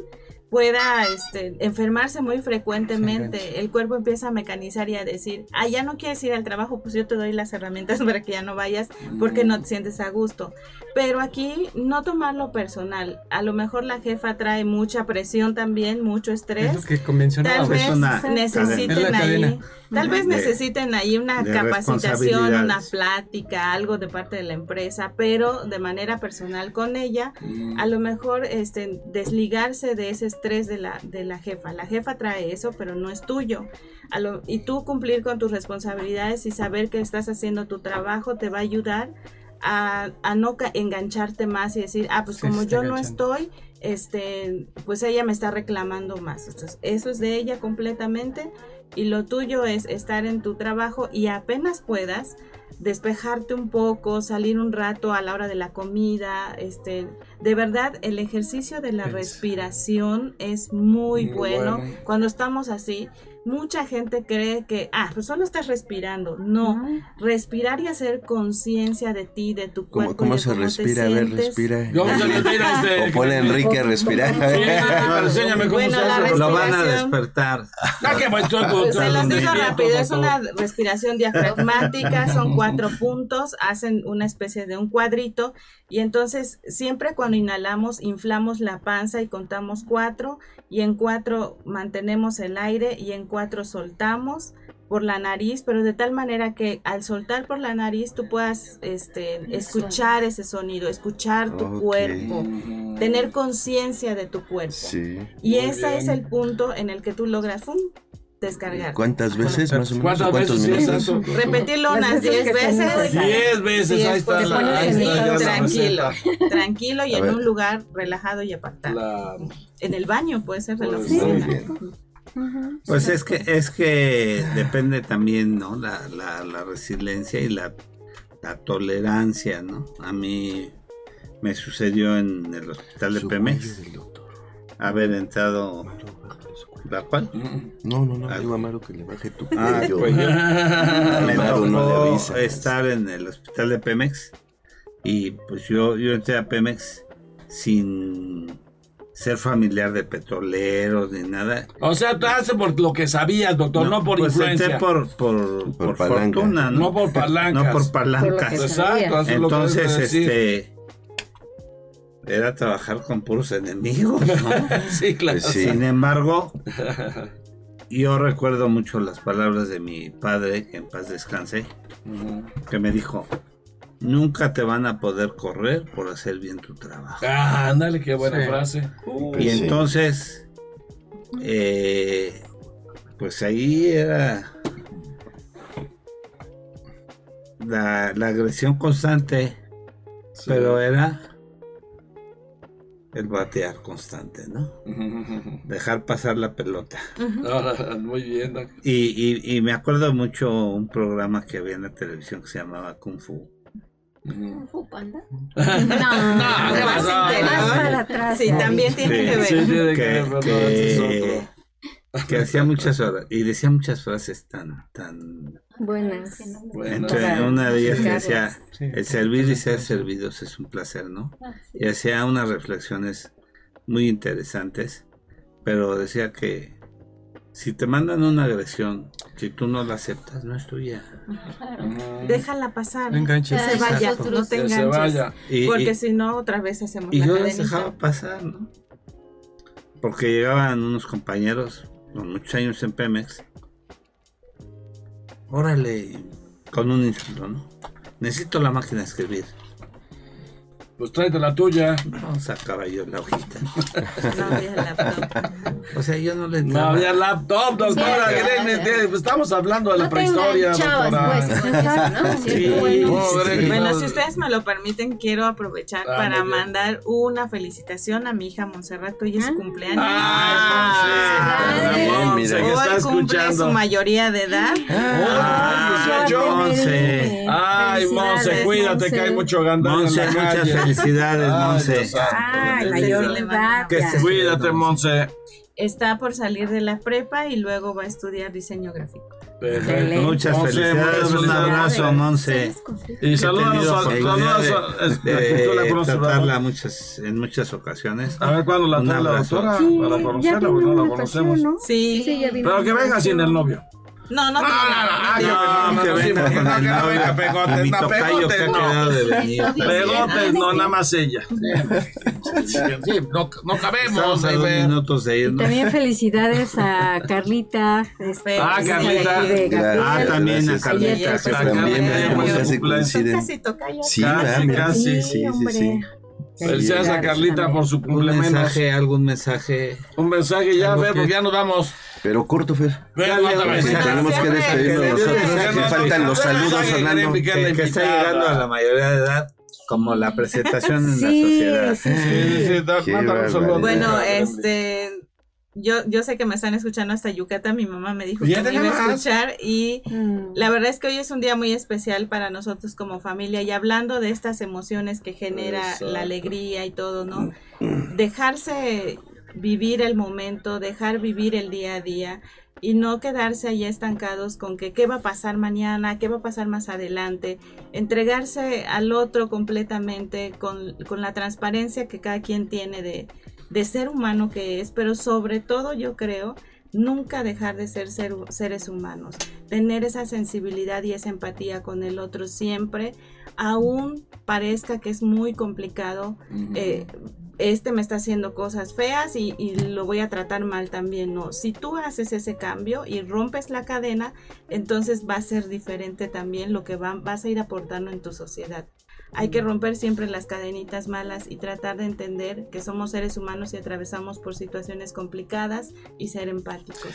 pueda este, enfermarse muy frecuentemente. El cuerpo empieza a mecanizar y a decir, ah, ya no quieres ir al trabajo, pues yo te doy las herramientas para que ya no vayas porque no te sientes a gusto. Pero aquí no tomarlo personal. A lo mejor la jefa trae mucha presión también, mucho es estrés. lo que Tal vez es necesiten. Es ahí, tal vez De- necesiten ahí una capacitación, una plática, algo de parte de la empresa, pero de manera personal con ella, Mm. a lo mejor este desligarse de ese estrés de la de la jefa. La jefa trae eso, pero no es tuyo. A lo- y tú cumplir con tus responsabilidades y saber que estás haciendo tu trabajo te va a ayudar a, a no engancharte más y decir, ah, pues Sí, como yo no estoy, este, pues ella me está reclamando más. Entonces, eso es de ella completamente y lo tuyo es estar en tu trabajo y apenas puedas despejarte un poco, salir un rato a la hora de la comida, este, de verdad el ejercicio de la respiración es muy, Muy bueno. bueno. Cuando estamos así, mucha gente cree que, ah, pues solo estás respirando. No, respirar y hacer conciencia de ti, de tu ¿Cómo, cuerpo. cómo de se cómo te respira? A ver, respira. Yo, yo, yo, mira, este, O pone Enrique a respirar. Sí, cómo Bueno, se la hace. Lo van a despertar. Ah, qué Se los digo rápido, es una respiración diafragmática, son cuatro puntos, hacen una especie de un cuadrito y entonces siempre cuando inhalamos inflamos la panza y contamos cuatro y en cuatro mantenemos el aire y en cuatro soltamos por la nariz, pero de tal manera que al soltar por la nariz tú puedas este, escuchar ese sonido, escuchar tu Ok. cuerpo, tener conciencia de tu cuerpo. Sí. Y Muy ese es el punto en el que tú logras ¡fum! descargar. ¿Cuántas veces más o menos? ¿Cuántas ¿Cuántos veces es minutos? eso? Repetirlo unas veces 10 que sea veces. necesario. Diez veces, Sí, ahí es está. la- ahí está la tranquilo. receta. Tranquilo y A en un lugar relajado y apartado. Claro. En el baño puede ser de la Pues. Pues es que es que depende también, ¿no? La, la, la resiliencia y la, la tolerancia, ¿no? A mí me sucedió en el hospital de Pemex haber entrado la cual No, no, no, Ah. digo a Amaro que le baje tu Ah, cuello. pues me no estar en el hospital de Pemex y pues yo, yo entré a Pemex sin ser familiar de petroleros ni nada. O sea, tú haces por lo que sabías, doctor, no, por pues influencia. por, por, por palanca. fortuna, ¿no? No por palancas. No por palancas. Por lo que Exacto, Entonces, este era trabajar con puros enemigos, ¿no? Sí, claro. Pues sí. Sin embargo, yo recuerdo mucho las palabras de mi padre, que en paz descanse, que me dijo, nunca te van a poder correr por hacer bien tu trabajo. Ah, ándale, qué buena Sí. frase. y sí. entonces, eh, pues ahí era la, la agresión constante, Sí. pero era el batear constante, ¿no? Dejar pasar la pelota. Ah, Muy bien, doc. Y, y- y me acuerdo mucho un programa que había en la televisión que se llamaba Kung Fu. Ujú. ¿Kung Fu Panda? No, ¿qué más pasó? interior. Más para atrás. Sí, también tiene que ver. Sí, tiene que que, ver, no, que- otro. que hacía muchas horas y decía muchas frases tan tan Buenas. No entre una de ellas que decía el servir y ser servidos es un placer no Ah, y hacía unas reflexiones muy interesantes pero decía que si te mandan una agresión si tú no la aceptas no es tuya Claro. Déjala pasar. No enganches. Que se vaya, Exacto. no te Que se vaya. y, Porque si no, otra vez hacemos y la yo las dejaba pasar no porque llegaban unos compañeros con muchos años en Pemex órale con un insulto no necesito la máquina de escribir Pues tráete la tuya. Vamos a caballo la hojita. No había laptop. O sea, yo no le No había laptop, doctora. Sí, que ya, le- ya. le- pues estamos hablando de la No prehistoria, enganchabas, doctora. pues, eso, ¿no? Sí, Sí, bueno. Pobre, sí. Bueno, si ustedes me lo permiten, quiero aprovechar Ah, para mandar una felicitación a mi hija Montserrat, que hoy es su Ah. cumpleaños. Ah, Ay, Monse, mira. Hoy está cumple su mayoría de edad. Ah. Ay, Monse, cuídate Monse. que hay mucho gandalla en la calle. Felicidades, Monse. Entonces, mayor edad. mando- ¿Qué ya. se- Cuídate, Monse. Está por salir de la prepa y luego va a estudiar diseño gráfico. Excelente. Muchas Monse, felicidades, un abrazo, Monse. Y saludos a conoces, tratarla muchas, en muchas ocasiones. A ver cuándo la trae la doctora Sí, para conocerla, porque no la conocemos. ¿no? Sí, Sí, ya vino Pero que venga sin el novio. No, no, No, no, no, no, ay, no, no, que venga con no, el novio. pegotes, no, pegotes, no. Pegotes, no, nada más ella. Sí, no, no cabemos. Minutos de irnos. también felicidades a Carlita. este, Ah, Carlita. Ah, también a. Carlita. También, cumpleaños. coinciden. Casi Casi, ah, casi. Sí, sí, sí. Felicidades a Carlita por su Un cumpleaños. mensaje, algún mensaje. Un mensaje ya, a Algo ver, que- porque ya nos vamos. Pero corto, Fer. Pues, tenemos que despedirnos nosotros. faltan los saludos, Fernando. Que- está llegando a la mayoría de edad, como la presentación en la Sí, sociedad. sí, Sí, sí, un. Bueno, este, yo, yo sé que me están escuchando hasta Yucatán. Mi mamá me dijo que me iba a escuchar y Mm. la verdad es que hoy es un día muy especial para nosotros como familia y hablando de estas emociones que genera Exacto. la alegría y todo, ¿no? Dejarse vivir el momento, dejar vivir el día a día y no quedarse ahí estancados con que qué va a pasar mañana, qué va a pasar más adelante, entregarse al otro completamente con, con la transparencia que cada quien tiene de, de ser humano que es, pero sobre todo yo creo nunca dejar de ser, ser seres humanos, tener esa sensibilidad y esa empatía con el otro siempre, aún parezca que es muy complicado, eh, este me está haciendo cosas feas y, y lo voy a tratar mal también, no, si tú haces ese cambio y rompes la cadena, entonces va a ser diferente también lo que va- vas a ir aportando en tu sociedad. Hay que romper siempre las cadenitas malas y tratar de entender que somos seres humanos y atravesamos por situaciones complicadas y ser empáticos.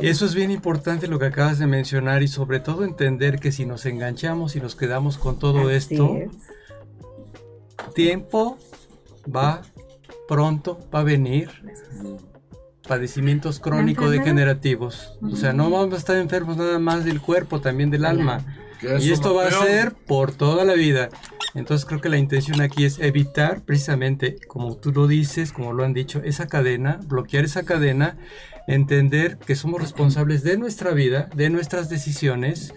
Y eso es bien importante lo que acabas de mencionar y sobre todo entender que si nos enganchamos y nos quedamos con todo Así esto, es. tiempo va pronto, va a venir. Padecimientos crónico-degenerativos. O sea, no vamos a estar enfermos nada más del cuerpo, también del alma. Y esto va a peor. ser por toda la vida. Entonces creo que la intención aquí es evitar precisamente, como tú lo dices, como lo han dicho, esa cadena, bloquear esa cadena, entender que somos responsables de nuestra vida, de nuestras decisiones,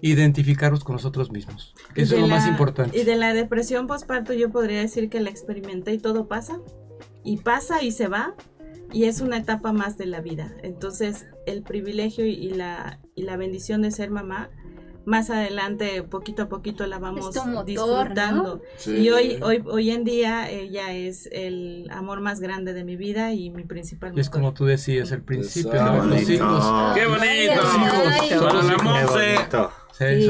identificarnos con nosotros mismos. Y Eso de es lo más la- importante. Y de la depresión postparto yo podría decir que la experimenté y todo pasa. Y pasa y se va. Y es una etapa más de la vida. Entonces el privilegio y la, y la bendición de ser mamá, más adelante, poquito a poquito la vamos motor, disfrutando. Sí. Y hoy, hoy, hoy en día ella es el amor más grande de mi vida y mi principal Y es motor. como tú decías al principio, Exacto. ¿no? los hijos. ¡Qué bonito! Sí,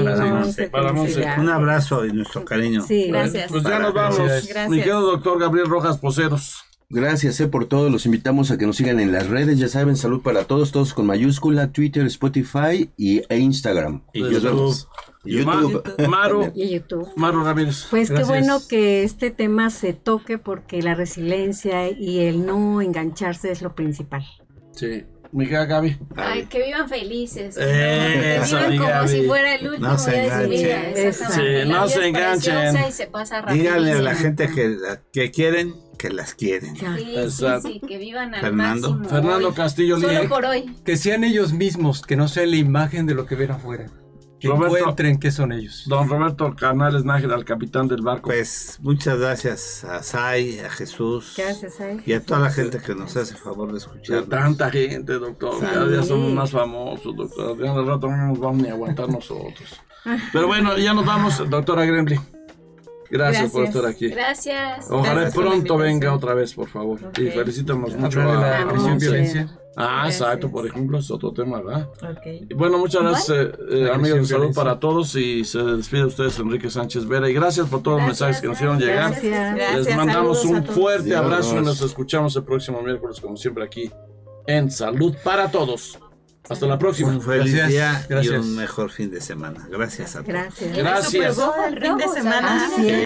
Sí, Para. Un abrazo y nuestro cariño. Sí, Gracias. Pues ya nos vamos. Gracias. Mi querido doctor Gabriel Rojas Poceros. Gracias eh, por todo. Los invitamos a que nos sigan en las redes. Ya saben, salud para todos, todos con mayúscula, Twitter, Spotify y, e Instagram. Y Nos YouTube. vemos. YouTube. Ma- Maru, Y YouTube. Maru Ramírez. Pues Gracias. qué bueno que este tema se toque porque la resiliencia y el no engancharse es lo principal. Sí. Mi querida Gaby. Ay, que vivan felices. ¿no? Eh, que vivan como Gaby. si fuera el último No se día de su vida. Sí, no se enganchen. preciosa y se pasa Díganle a la gente que, que quieren que las quieren. Ya. Sí, Exacto. sí, sí, que vivan al Fernando. máximo. Fernando hoy. Castillo Solo por hoy. Que sean ellos mismos, que no sea la imagen de lo que ven afuera. Que Roberto. encuentren qué son ellos. Don Roberto Canales Nájera, el capitán del barco. Pues muchas gracias a Sai, a Jesús Gracias, ¿eh? y a toda la gente que nos hace favor de escuchar. tanta gente, doctor. Sí. Cada día somos más famosos, doctor. Ya al rato no nos vamos ni a aguantar nosotros. Pero bueno, ya nos vamos, doctora Gremlin. Gracias, por estar aquí. Gracias. Ojalá Gracias pronto venga otra vez, por favor. Y Ok. felicítanos mucho a, la a presión Monse. Ah, Gracias. exacto, por ejemplo, es otro tema, ¿verdad? Ok. Y Bueno, muchas gracias, eh, eh, amigos. Un saludo violencia. para todos y se despide de ustedes Enrique Sánchez Vera. Y gracias por todos los mensajes que nos hicieron llegar. Gracias. Gracias, Les mandamos un fuerte Dios. abrazo y nos escuchamos el próximo miércoles, como siempre, aquí en Salud para Todos. Hasta la próxima. Un feliz Gracias, día y un mejor fin de semana. Gracias a todos. Gracias. Gracias. Bowl, fin de semana. Es.